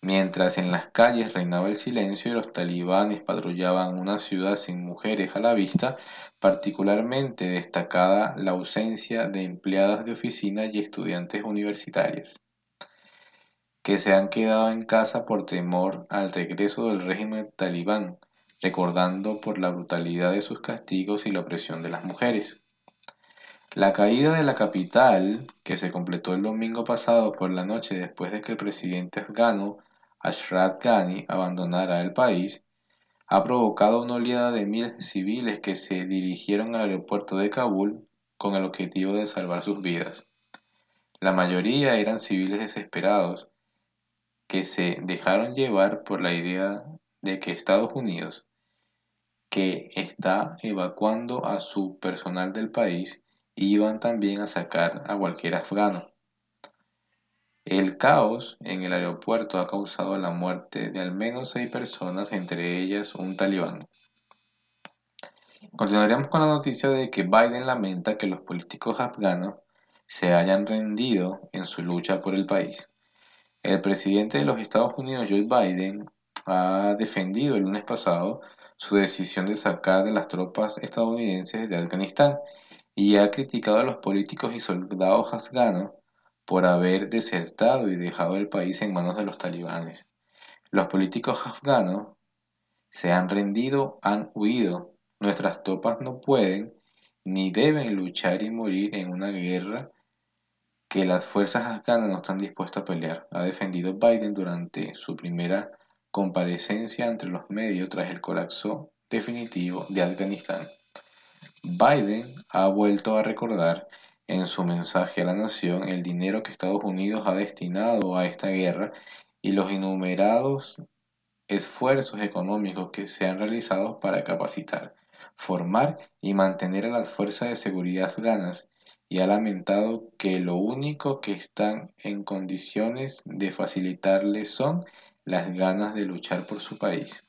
mientras en las calles reinaba el silencio y los talibanes patrullaban una ciudad sin mujeres a la vista, particularmente destacada la ausencia de empleadas de oficina y estudiantes universitarias que se han quedado en casa por temor al regreso del régimen talibán, recordando por la brutalidad de sus castigos y la opresión de las mujeres. La caída de la capital, que se completó el domingo pasado por la noche después de que el presidente afgano Ashraf Ghani abandonara el país, ha provocado una oleada de miles de civiles que se dirigieron al aeropuerto de Kabul con el objetivo de salvar sus vidas. La mayoría eran civiles desesperados que se dejaron llevar por la idea de que Estados Unidos, que está evacuando a su personal del país, iban también a sacar a cualquier afgano. El caos en el aeropuerto ha causado la muerte de al menos seis personas, entre ellas un talibán. Continuaremos con la noticia de que Biden lamenta que los políticos afganos se hayan rendido en su lucha por el país. El presidente de los Estados Unidos, Joe Biden, ha defendido el lunes pasado su decisión de sacar de las tropas estadounidenses de Afganistán y ha criticado a los políticos y soldados afganos por haber desertado y dejado el país en manos de los talibanes. Los políticos afganos se han rendido, han huido. Nuestras tropas no pueden ni deben luchar y morir en una guerra que las fuerzas afganas no están dispuestas a pelear, ha defendido Biden durante su primera comparecencia entre los medios tras el colapso definitivo de Afganistán. Biden ha vuelto a recordar en su mensaje a la nación el dinero que Estados Unidos ha destinado a esta guerra y los innumerados esfuerzos económicos que se han realizado para capacitar, formar y mantener a las fuerzas de seguridad afganas y ha lamentado que lo único que están en condiciones de facilitarles son las ganas de luchar por su país.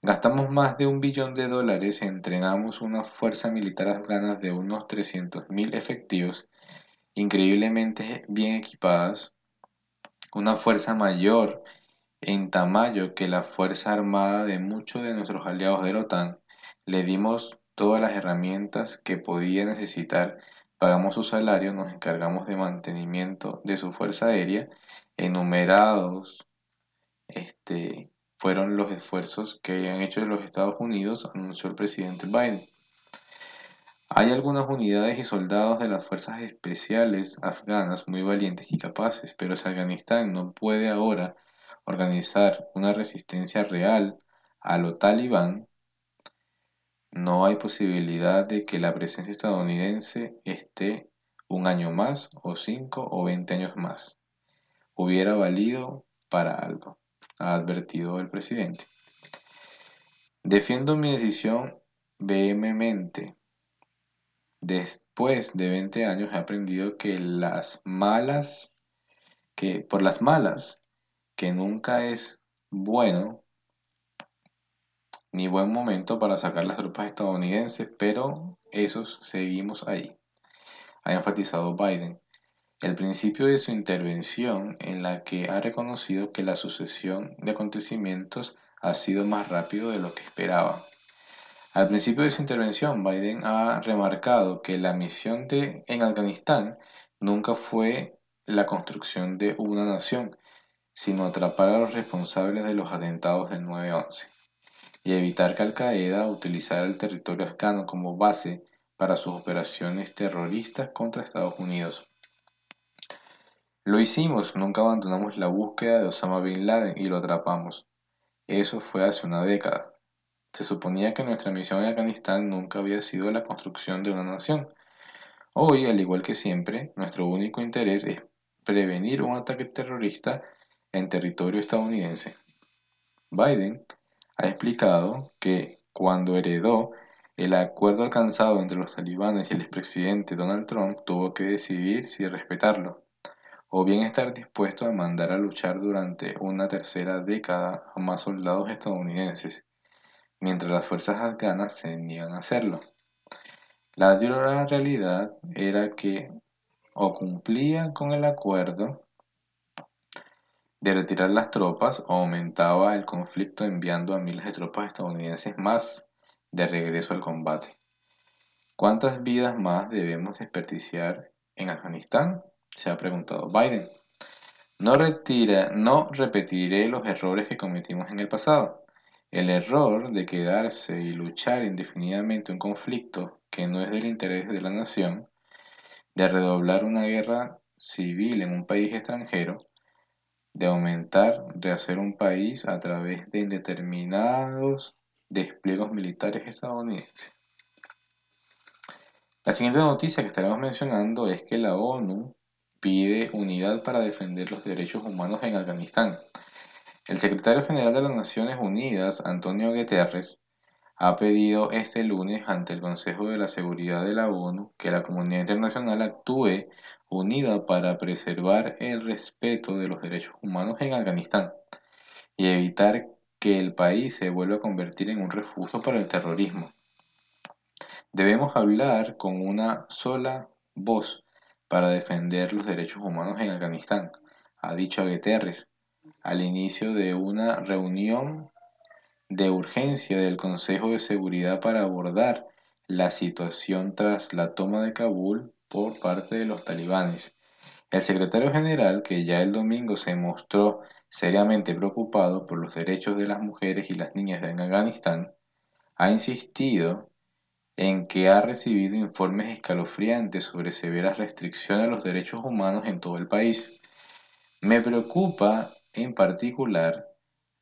Gastamos más de un billón de dólares, entrenamos una fuerza militar afgana de unos 300.000 efectivos, increíblemente bien equipadas, una fuerza mayor en tamaño que la Fuerza Armada de muchos de nuestros aliados de la OTAN. Le dimos todas las herramientas que podía necesitar, pagamos su salario, nos encargamos de mantenimiento de su fuerza aérea, enumerados este, fueron los esfuerzos que han hecho los Estados Unidos, anunció el presidente Biden. Hay algunas unidades y soldados de las fuerzas especiales afganas muy valientes y capaces, pero si Afganistán no puede ahora organizar una resistencia real a lo talibán, no hay posibilidad de que la presencia estadounidense esté un año más o cinco o veinte años más. Hubiera valido para algo ha advertido el presidente. Defiendo mi decisión vehementemente. Después de 20 años he aprendido que las malas, que por las malas, que nunca es bueno ni buen momento para sacar las tropas estadounidenses, pero esos seguimos ahí, ha enfatizado Biden el principio de su intervención en la que ha reconocido que la sucesión de acontecimientos ha sido más rápido de lo que esperaba. Al principio de su intervención, Biden ha remarcado que la misión de, en Afganistán nunca fue la construcción de una nación, sino atrapar a los responsables de los atentados del 9-11 y evitar que Al-Qaeda utilizara el territorio afgano como base para sus operaciones terroristas contra Estados Unidos. Lo hicimos, nunca abandonamos la búsqueda de Osama Bin Laden y lo atrapamos. Eso fue hace una década. Se suponía que nuestra misión en Afganistán nunca había sido la construcción de una nación. Hoy, al igual que siempre, nuestro único interés es prevenir un ataque terrorista en territorio estadounidense. Biden ha explicado que cuando heredó el acuerdo alcanzado entre los talibanes y el expresidente Donald Trump tuvo que decidir si respetarlo o bien estar dispuesto a mandar a luchar durante una tercera década a más soldados estadounidenses, mientras las fuerzas afganas se niegan a hacerlo. La dura realidad era que o cumplía con el acuerdo de retirar las tropas aumentaba el conflicto enviando a miles de tropas estadounidenses más de regreso al combate. ¿Cuántas vidas más debemos desperdiciar en Afganistán? se ha preguntado Biden. No, retira, no repetiré los errores que cometimos en el pasado. El error de quedarse y luchar indefinidamente un conflicto que no es del interés de la nación, de redoblar una guerra civil en un país extranjero, de aumentar, rehacer un país a través de indeterminados despliegos militares estadounidenses. La siguiente noticia que estaremos mencionando es que la ONU pide unidad para defender los derechos humanos en Afganistán. El secretario general de las Naciones Unidas, Antonio Guterres, ha pedido este lunes ante el Consejo de la Seguridad de la ONU que la comunidad internacional actúe unida para preservar el respeto de los derechos humanos en Afganistán y evitar que el país se vuelva a convertir en un refugio para el terrorismo. Debemos hablar con una sola voz para defender los derechos humanos en Afganistán, ha dicho Guterres al inicio de una reunión de urgencia del Consejo de Seguridad para abordar la situación tras la toma de Kabul por parte de los talibanes. El secretario general, que ya el domingo se mostró seriamente preocupado por los derechos de las mujeres y las niñas de Afganistán, ha insistido en que ha recibido informes escalofriantes sobre severas restricciones a los derechos humanos en todo el país. Me preocupa en particular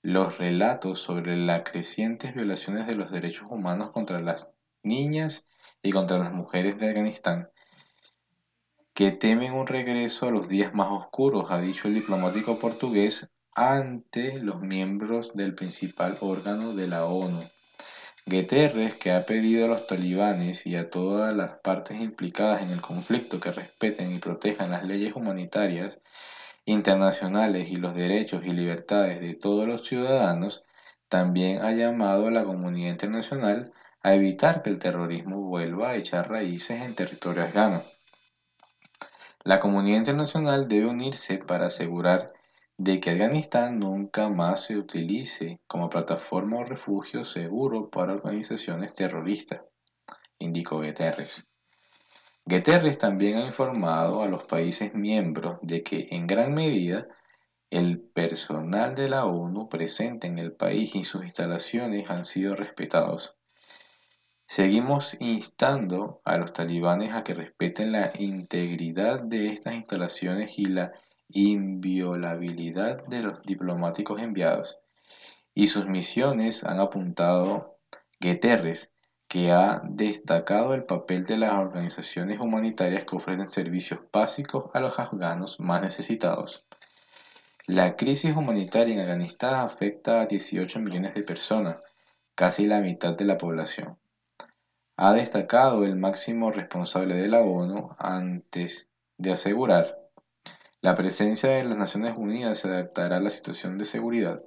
los relatos sobre las crecientes violaciones de los derechos humanos contra las niñas y contra las mujeres de Afganistán que temen un regreso a los días más oscuros, ha dicho el diplomático portugués ante los miembros del principal órgano de la ONU. Guterres, que ha pedido a los talibanes y a todas las partes implicadas en el conflicto que respeten y protejan las leyes humanitarias internacionales y los derechos y libertades de todos los ciudadanos, también ha llamado a la comunidad internacional a evitar que el terrorismo vuelva a echar raíces en territorio afgano. La comunidad internacional debe unirse para asegurar de que Afganistán nunca más se utilice como plataforma o refugio seguro para organizaciones terroristas, indicó Guterres. Guterres también ha informado a los países miembros de que en gran medida el personal de la ONU presente en el país y sus instalaciones han sido respetados. Seguimos instando a los talibanes a que respeten la integridad de estas instalaciones y la inviolabilidad de los diplomáticos enviados. Y sus misiones han apuntado Guterres, que ha destacado el papel de las organizaciones humanitarias que ofrecen servicios básicos a los afganos más necesitados. La crisis humanitaria en Afganistán afecta a 18 millones de personas, casi la mitad de la población ha destacado el máximo responsable de la ONU antes de asegurar la presencia de las Naciones Unidas se adaptará a la situación de seguridad,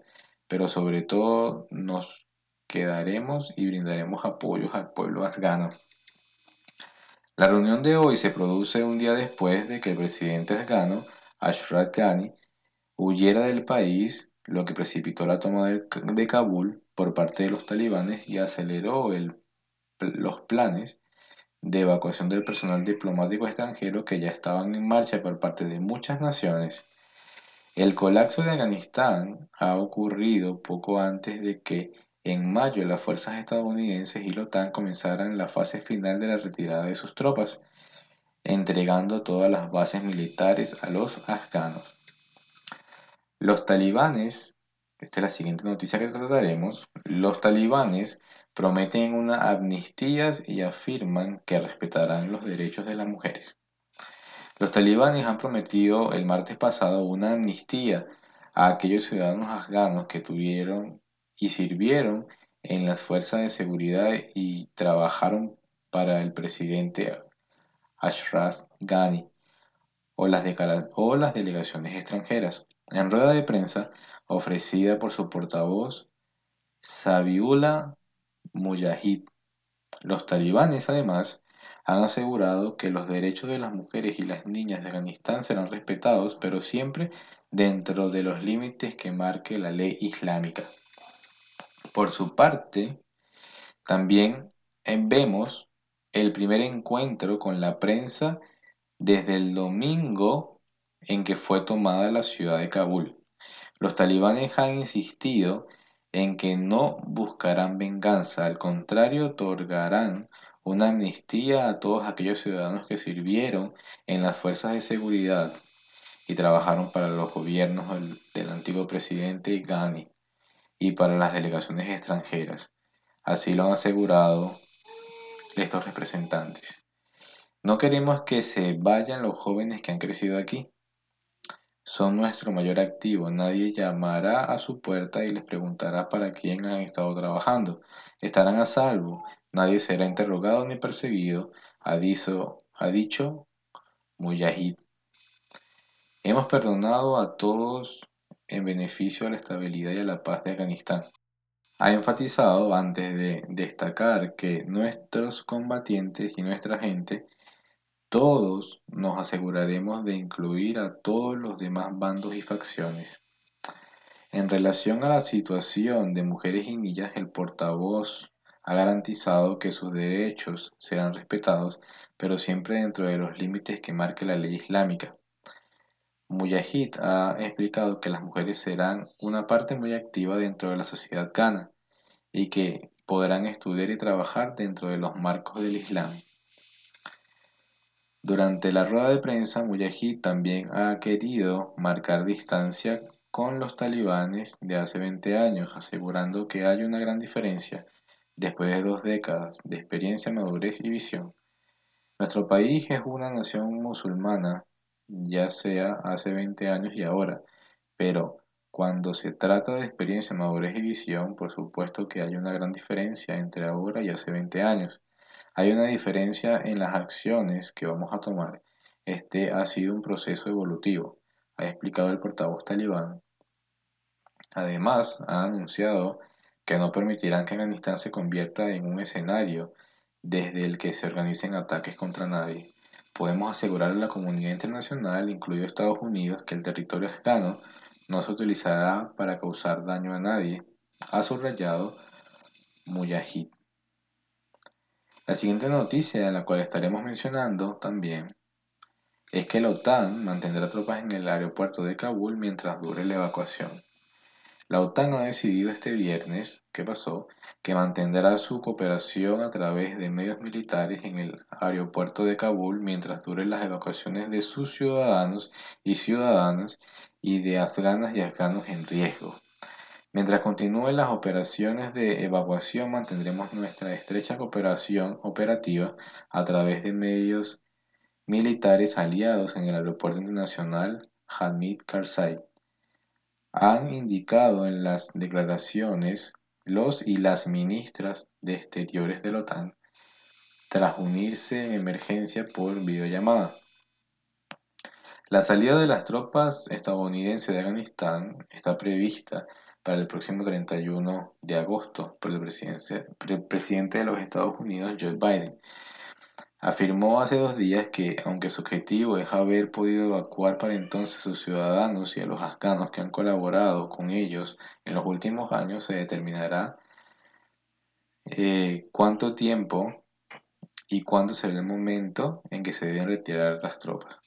pero sobre todo nos quedaremos y brindaremos apoyos al pueblo afgano. La reunión de hoy se produce un día después de que el presidente afgano, Ashraf Ghani, huyera del país, lo que precipitó la toma de, Kabul por parte de los talibanes y aceleró el los planes de evacuación del personal diplomático extranjero que ya estaban en marcha por parte de muchas naciones. El colapso de Afganistán ha ocurrido poco antes de que en mayo las fuerzas estadounidenses y la OTAN comenzaran la fase final de la retirada de sus tropas, entregando todas las bases militares a los afganos. Los talibanes, esta es la siguiente noticia que trataremos, los talibanes prometen una amnistía y afirman que respetarán los derechos de las mujeres. Los talibanes han prometido el martes pasado una amnistía a aquellos ciudadanos afganos que tuvieron y sirvieron en las fuerzas de seguridad y trabajaron para el presidente Ashraf Ghani o las, delegaciones extranjeras. En rueda de prensa ofrecida por su portavoz Sabiullah Mujahid. Los talibanes, además, han asegurado que los derechos de las mujeres y las niñas de Afganistán serán respetados, pero siempre dentro de los límites que marque la ley islámica. Por su parte, también vemos el primer encuentro con la prensa desde el domingo en que fue tomada la ciudad de Kabul. Los talibanes han insistido en que no buscarán venganza, al contrario, otorgarán una amnistía a todos aquellos ciudadanos que sirvieron en las fuerzas de seguridad y trabajaron para los gobiernos del, del antiguo presidente Ghani y para las delegaciones extranjeras. Así lo han asegurado estos representantes. No queremos que se vayan los jóvenes que han crecido aquí. Son nuestro mayor activo. Nadie llamará a su puerta y les preguntará para quién han estado trabajando. Estarán a salvo. Nadie será interrogado ni perseguido. Ha dicho, ha dicho Mujahid. Hemos perdonado a todos en beneficio de la estabilidad y a la paz de Afganistán. Ha enfatizado antes de destacar que nuestros combatientes y nuestra gente todos nos aseguraremos de incluir a todos los demás bandos y facciones. En relación a la situación de mujeres y niñas, el portavoz ha garantizado que sus derechos serán respetados, pero siempre dentro de los límites que marque la ley islámica. Mujahid ha explicado que las mujeres serán una parte muy activa dentro de la sociedad cana y que podrán estudiar y trabajar dentro de los marcos del Islam. Durante la rueda de prensa, Mujahid también ha querido marcar distancia con los talibanes de hace 20 años, asegurando que hay una gran diferencia después de dos décadas de experiencia, madurez y visión. Nuestro país es una nación musulmana, ya sea hace 20 años y ahora, pero cuando se trata de experiencia, madurez y visión, por supuesto que hay una gran diferencia entre ahora y hace 20 años. Hay una diferencia en las acciones que vamos a tomar. Este ha sido un proceso evolutivo, ha explicado el portavoz talibán. Además, ha anunciado que no permitirán que Afganistán se convierta en un escenario desde el que se organicen ataques contra nadie. Podemos asegurar a la comunidad internacional, incluido Estados Unidos, que el territorio afgano no se utilizará para causar daño a nadie, ha subrayado Mujahid. La siguiente noticia, la cual estaremos mencionando también, es que la OTAN mantendrá tropas en el aeropuerto de Kabul mientras dure la evacuación. La OTAN ha decidido este viernes, ¿qué pasó?, que mantendrá su cooperación a través de medios militares en el aeropuerto de Kabul mientras duren las evacuaciones de sus ciudadanos y ciudadanas y de afganas y afganos en riesgo. Mientras continúen las operaciones de evacuación, mantendremos nuestra estrecha cooperación operativa a través de medios militares aliados en el Aeropuerto Internacional Hamid Karzai. Han indicado en las declaraciones los y las ministras de Exteriores de la OTAN tras unirse en emergencia por videollamada. La salida de las tropas estadounidenses de Afganistán está prevista para el próximo 31 de agosto por el presidente, de los Estados Unidos, Joe Biden. Afirmó hace dos días que, aunque su objetivo es haber podido evacuar para entonces a sus ciudadanos y a los afganos que han colaborado con ellos en los últimos años, se determinará eh, cuánto tiempo y cuándo será el momento en que se deben retirar las tropas.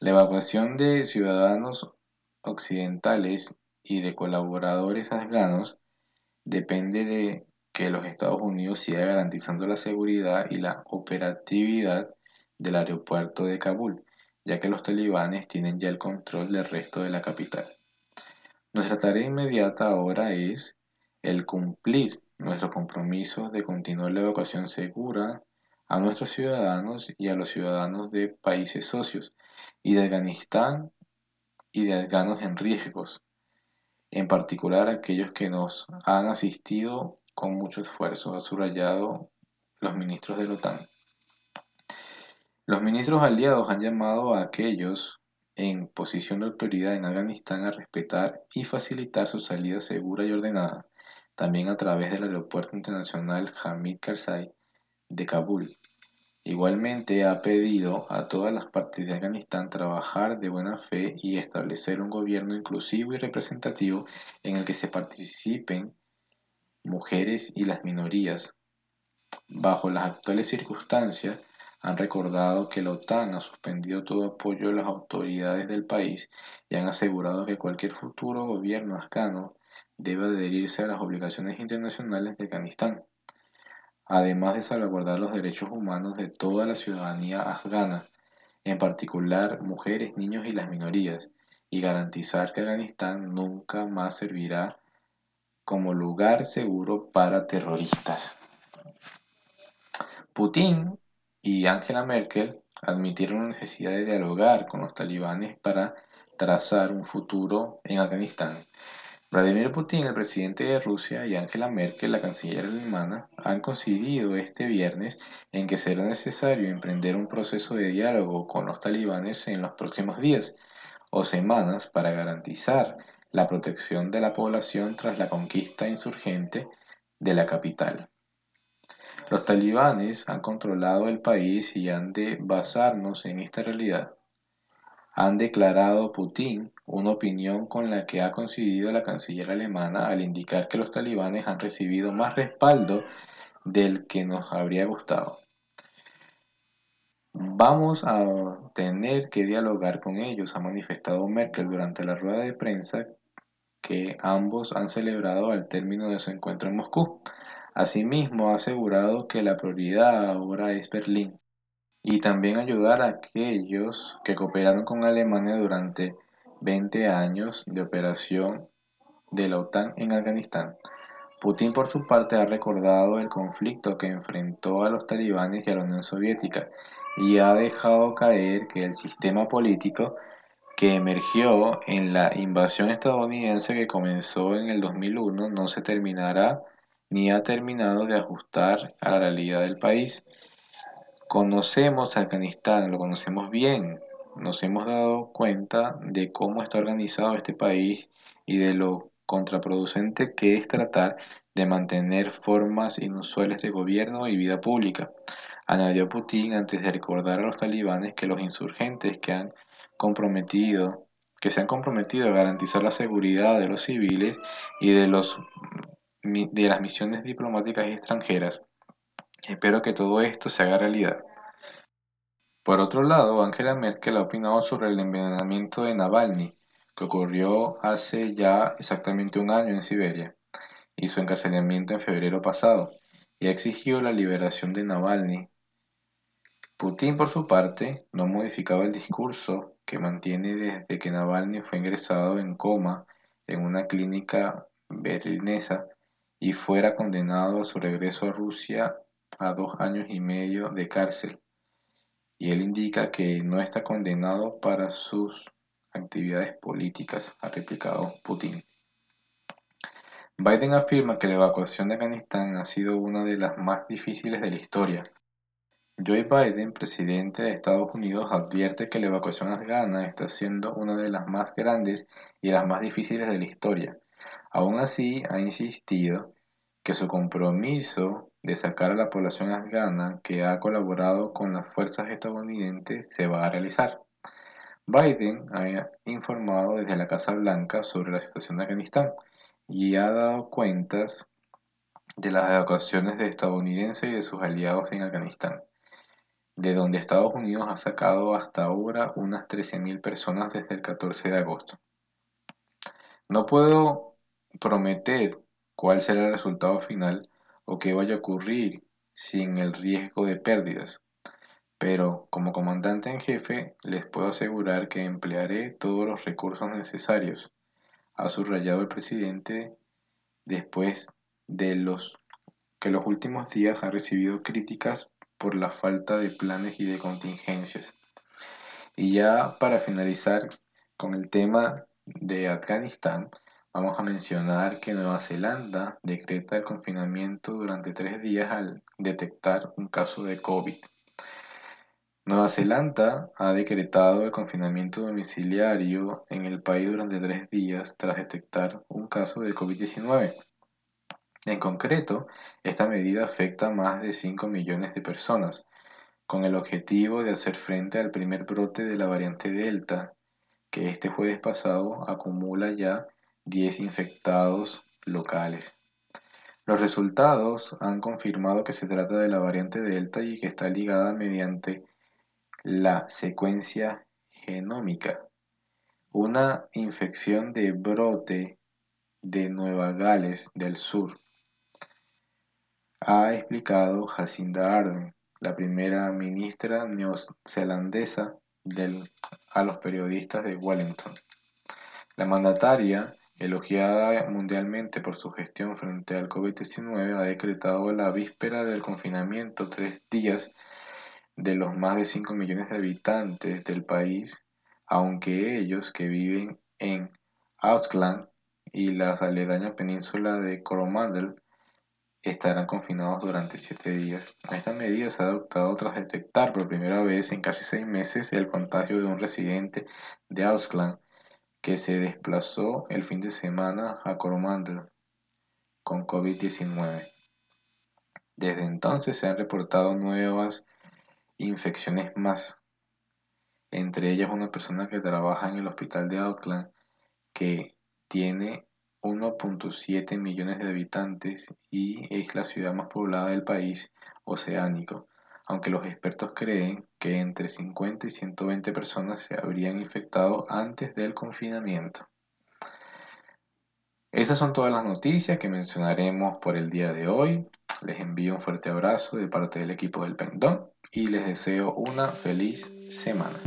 La evacuación de ciudadanos occidentales y de colaboradores afganos depende de que los Estados Unidos siga garantizando la seguridad y la operatividad del aeropuerto de Kabul, ya que los talibanes tienen ya el control del resto de la capital. Nuestra tarea inmediata ahora es el cumplir nuestro compromiso de continuar la evacuación segura a nuestros ciudadanos y a los ciudadanos de países socios y de Afganistán y de afganos en riesgos, en particular aquellos que nos han asistido con mucho esfuerzo, ha subrayado los ministros de la OTAN. Los ministros aliados han llamado a aquellos en posición de autoridad en Afganistán a respetar y facilitar su salida segura y ordenada, también a través del Aeropuerto Internacional Hamid Karzai de Kabul, Igualmente ha pedido a todas las partes de Afganistán trabajar de buena fe y establecer un gobierno inclusivo y representativo en el que se participen mujeres y las minorías. Bajo las actuales circunstancias, han recordado que la OTAN ha suspendido todo apoyo a las autoridades del país y han asegurado que cualquier futuro gobierno afgano debe adherirse a las obligaciones internacionales de Afganistán además de salvaguardar los derechos humanos de toda la ciudadanía afgana, en particular mujeres, niños y las minorías, y garantizar que Afganistán nunca más servirá como lugar seguro para terroristas. Putin y Angela Merkel admitieron la necesidad de dialogar con los talibanes para trazar un futuro en Afganistán. Vladimir Putin, el presidente de Rusia, y Angela Merkel, la canciller alemana, han coincidido este viernes en que será necesario emprender un proceso de diálogo con los talibanes en los próximos días o semanas para garantizar la protección de la población tras la conquista insurgente de la capital. Los talibanes han controlado el país y han de basarnos en esta realidad. Han declarado Putin una opinión con la que ha coincidido la canciller alemana al indicar que los talibanes han recibido más respaldo del que nos habría gustado. Vamos a tener que dialogar con ellos, ha manifestado Merkel durante la rueda de prensa que ambos han celebrado al término de su encuentro en Moscú. Asimismo, ha asegurado que la prioridad ahora es Berlín y también ayudar a aquellos que cooperaron con Alemania durante 20 años de operación de la OTAN en Afganistán. Putin, por su parte, ha recordado el conflicto que enfrentó a los talibanes y a la Unión Soviética y ha dejado caer que el sistema político que emergió en la invasión estadounidense que comenzó en el 2001 no se terminará ni ha terminado de ajustar a la realidad del país. Conocemos Afganistán, lo conocemos bien, nos hemos dado cuenta de cómo está organizado este país y de lo contraproducente que es tratar de mantener formas inusuales de gobierno y vida pública. Añadió Putin antes de recordar a los talibanes que los insurgentes que han comprometido que se han comprometido a garantizar la seguridad de los civiles y de los de las misiones diplomáticas extranjeras. Espero que todo esto se haga realidad. Por otro lado, Angela Merkel ha opinado sobre el envenenamiento de Navalny, que ocurrió hace ya exactamente un año en Siberia, y su encarcelamiento en febrero pasado, y ha exigido la liberación de Navalny. Putin, por su parte, no modificaba el discurso que mantiene desde que Navalny fue ingresado en coma en una clínica berlinesa y fuera condenado a su regreso a Rusia a dos años y medio de cárcel. Y él indica que no está condenado para sus actividades políticas, ha replicado Putin. Biden afirma que la evacuación de Afganistán ha sido una de las más difíciles de la historia. Joe Biden, presidente de Estados Unidos, advierte que la evacuación afgana está siendo una de las más grandes y las más difíciles de la historia. Aún así, ha insistido que su compromiso de sacar a la población afgana que ha colaborado con las fuerzas estadounidenses se va a realizar. Biden ha informado desde la Casa Blanca sobre la situación de Afganistán y ha dado cuentas de las evacuaciones de estadounidenses y de sus aliados en Afganistán, de donde Estados Unidos ha sacado hasta ahora unas 13.000 personas desde el 14 de agosto. No puedo prometer cuál será el resultado final o qué vaya a ocurrir sin el riesgo de pérdidas. Pero como comandante en jefe les puedo asegurar que emplearé todos los recursos necesarios, ha subrayado el presidente después de los que los últimos días ha recibido críticas por la falta de planes y de contingencias. Y ya para finalizar con el tema de Afganistán, Vamos a mencionar que Nueva Zelanda decreta el confinamiento durante tres días al detectar un caso de COVID. Nueva Zelanda ha decretado el confinamiento domiciliario en el país durante tres días tras detectar un caso de COVID-19. En concreto, esta medida afecta a más de 5 millones de personas, con el objetivo de hacer frente al primer brote de la variante Delta, que este jueves pasado acumula ya 10 infectados locales. Los resultados han confirmado que se trata de la variante Delta y que está ligada mediante la secuencia genómica. Una infección de brote de Nueva Gales del Sur. Ha explicado Jacinda Ardern, la primera ministra neozelandesa a los periodistas de Wellington. La mandataria, elogiada mundialmente por su gestión frente al COVID-19, ha decretado la víspera del confinamiento tres días de los más de 5 millones de habitantes del país, aunque ellos que viven en Auckland y la aledaña península de Coromandel estarán confinados durante siete días. Esta medida se ha adoptado tras detectar por primera vez en casi seis meses el contagio de un residente de Auckland que se desplazó el fin de semana a Coromandel con COVID-19. Desde entonces se han reportado nuevas infecciones más, entre ellas una persona que trabaja en el hospital de Auckland que tiene 1.7 millones de habitantes y es la ciudad más poblada del país oceánico, aunque los expertos creen que entre 50 y 120 personas se habrían infectado antes del confinamiento. Esas son todas las noticias que mencionaremos por el día de hoy. Les envío un fuerte abrazo de parte del equipo del Pendón y les deseo una feliz semana.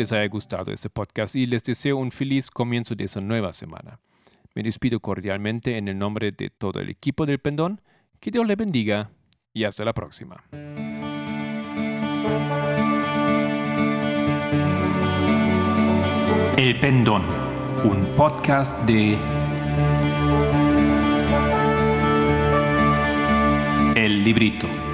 Les haya gustado este podcast y les deseo un feliz comienzo de esa nueva semana. Me despido cordialmente en el nombre de todo el equipo del Pendón. Que Dios le bendiga y hasta la próxima. El Pendón, un podcast de El Librito.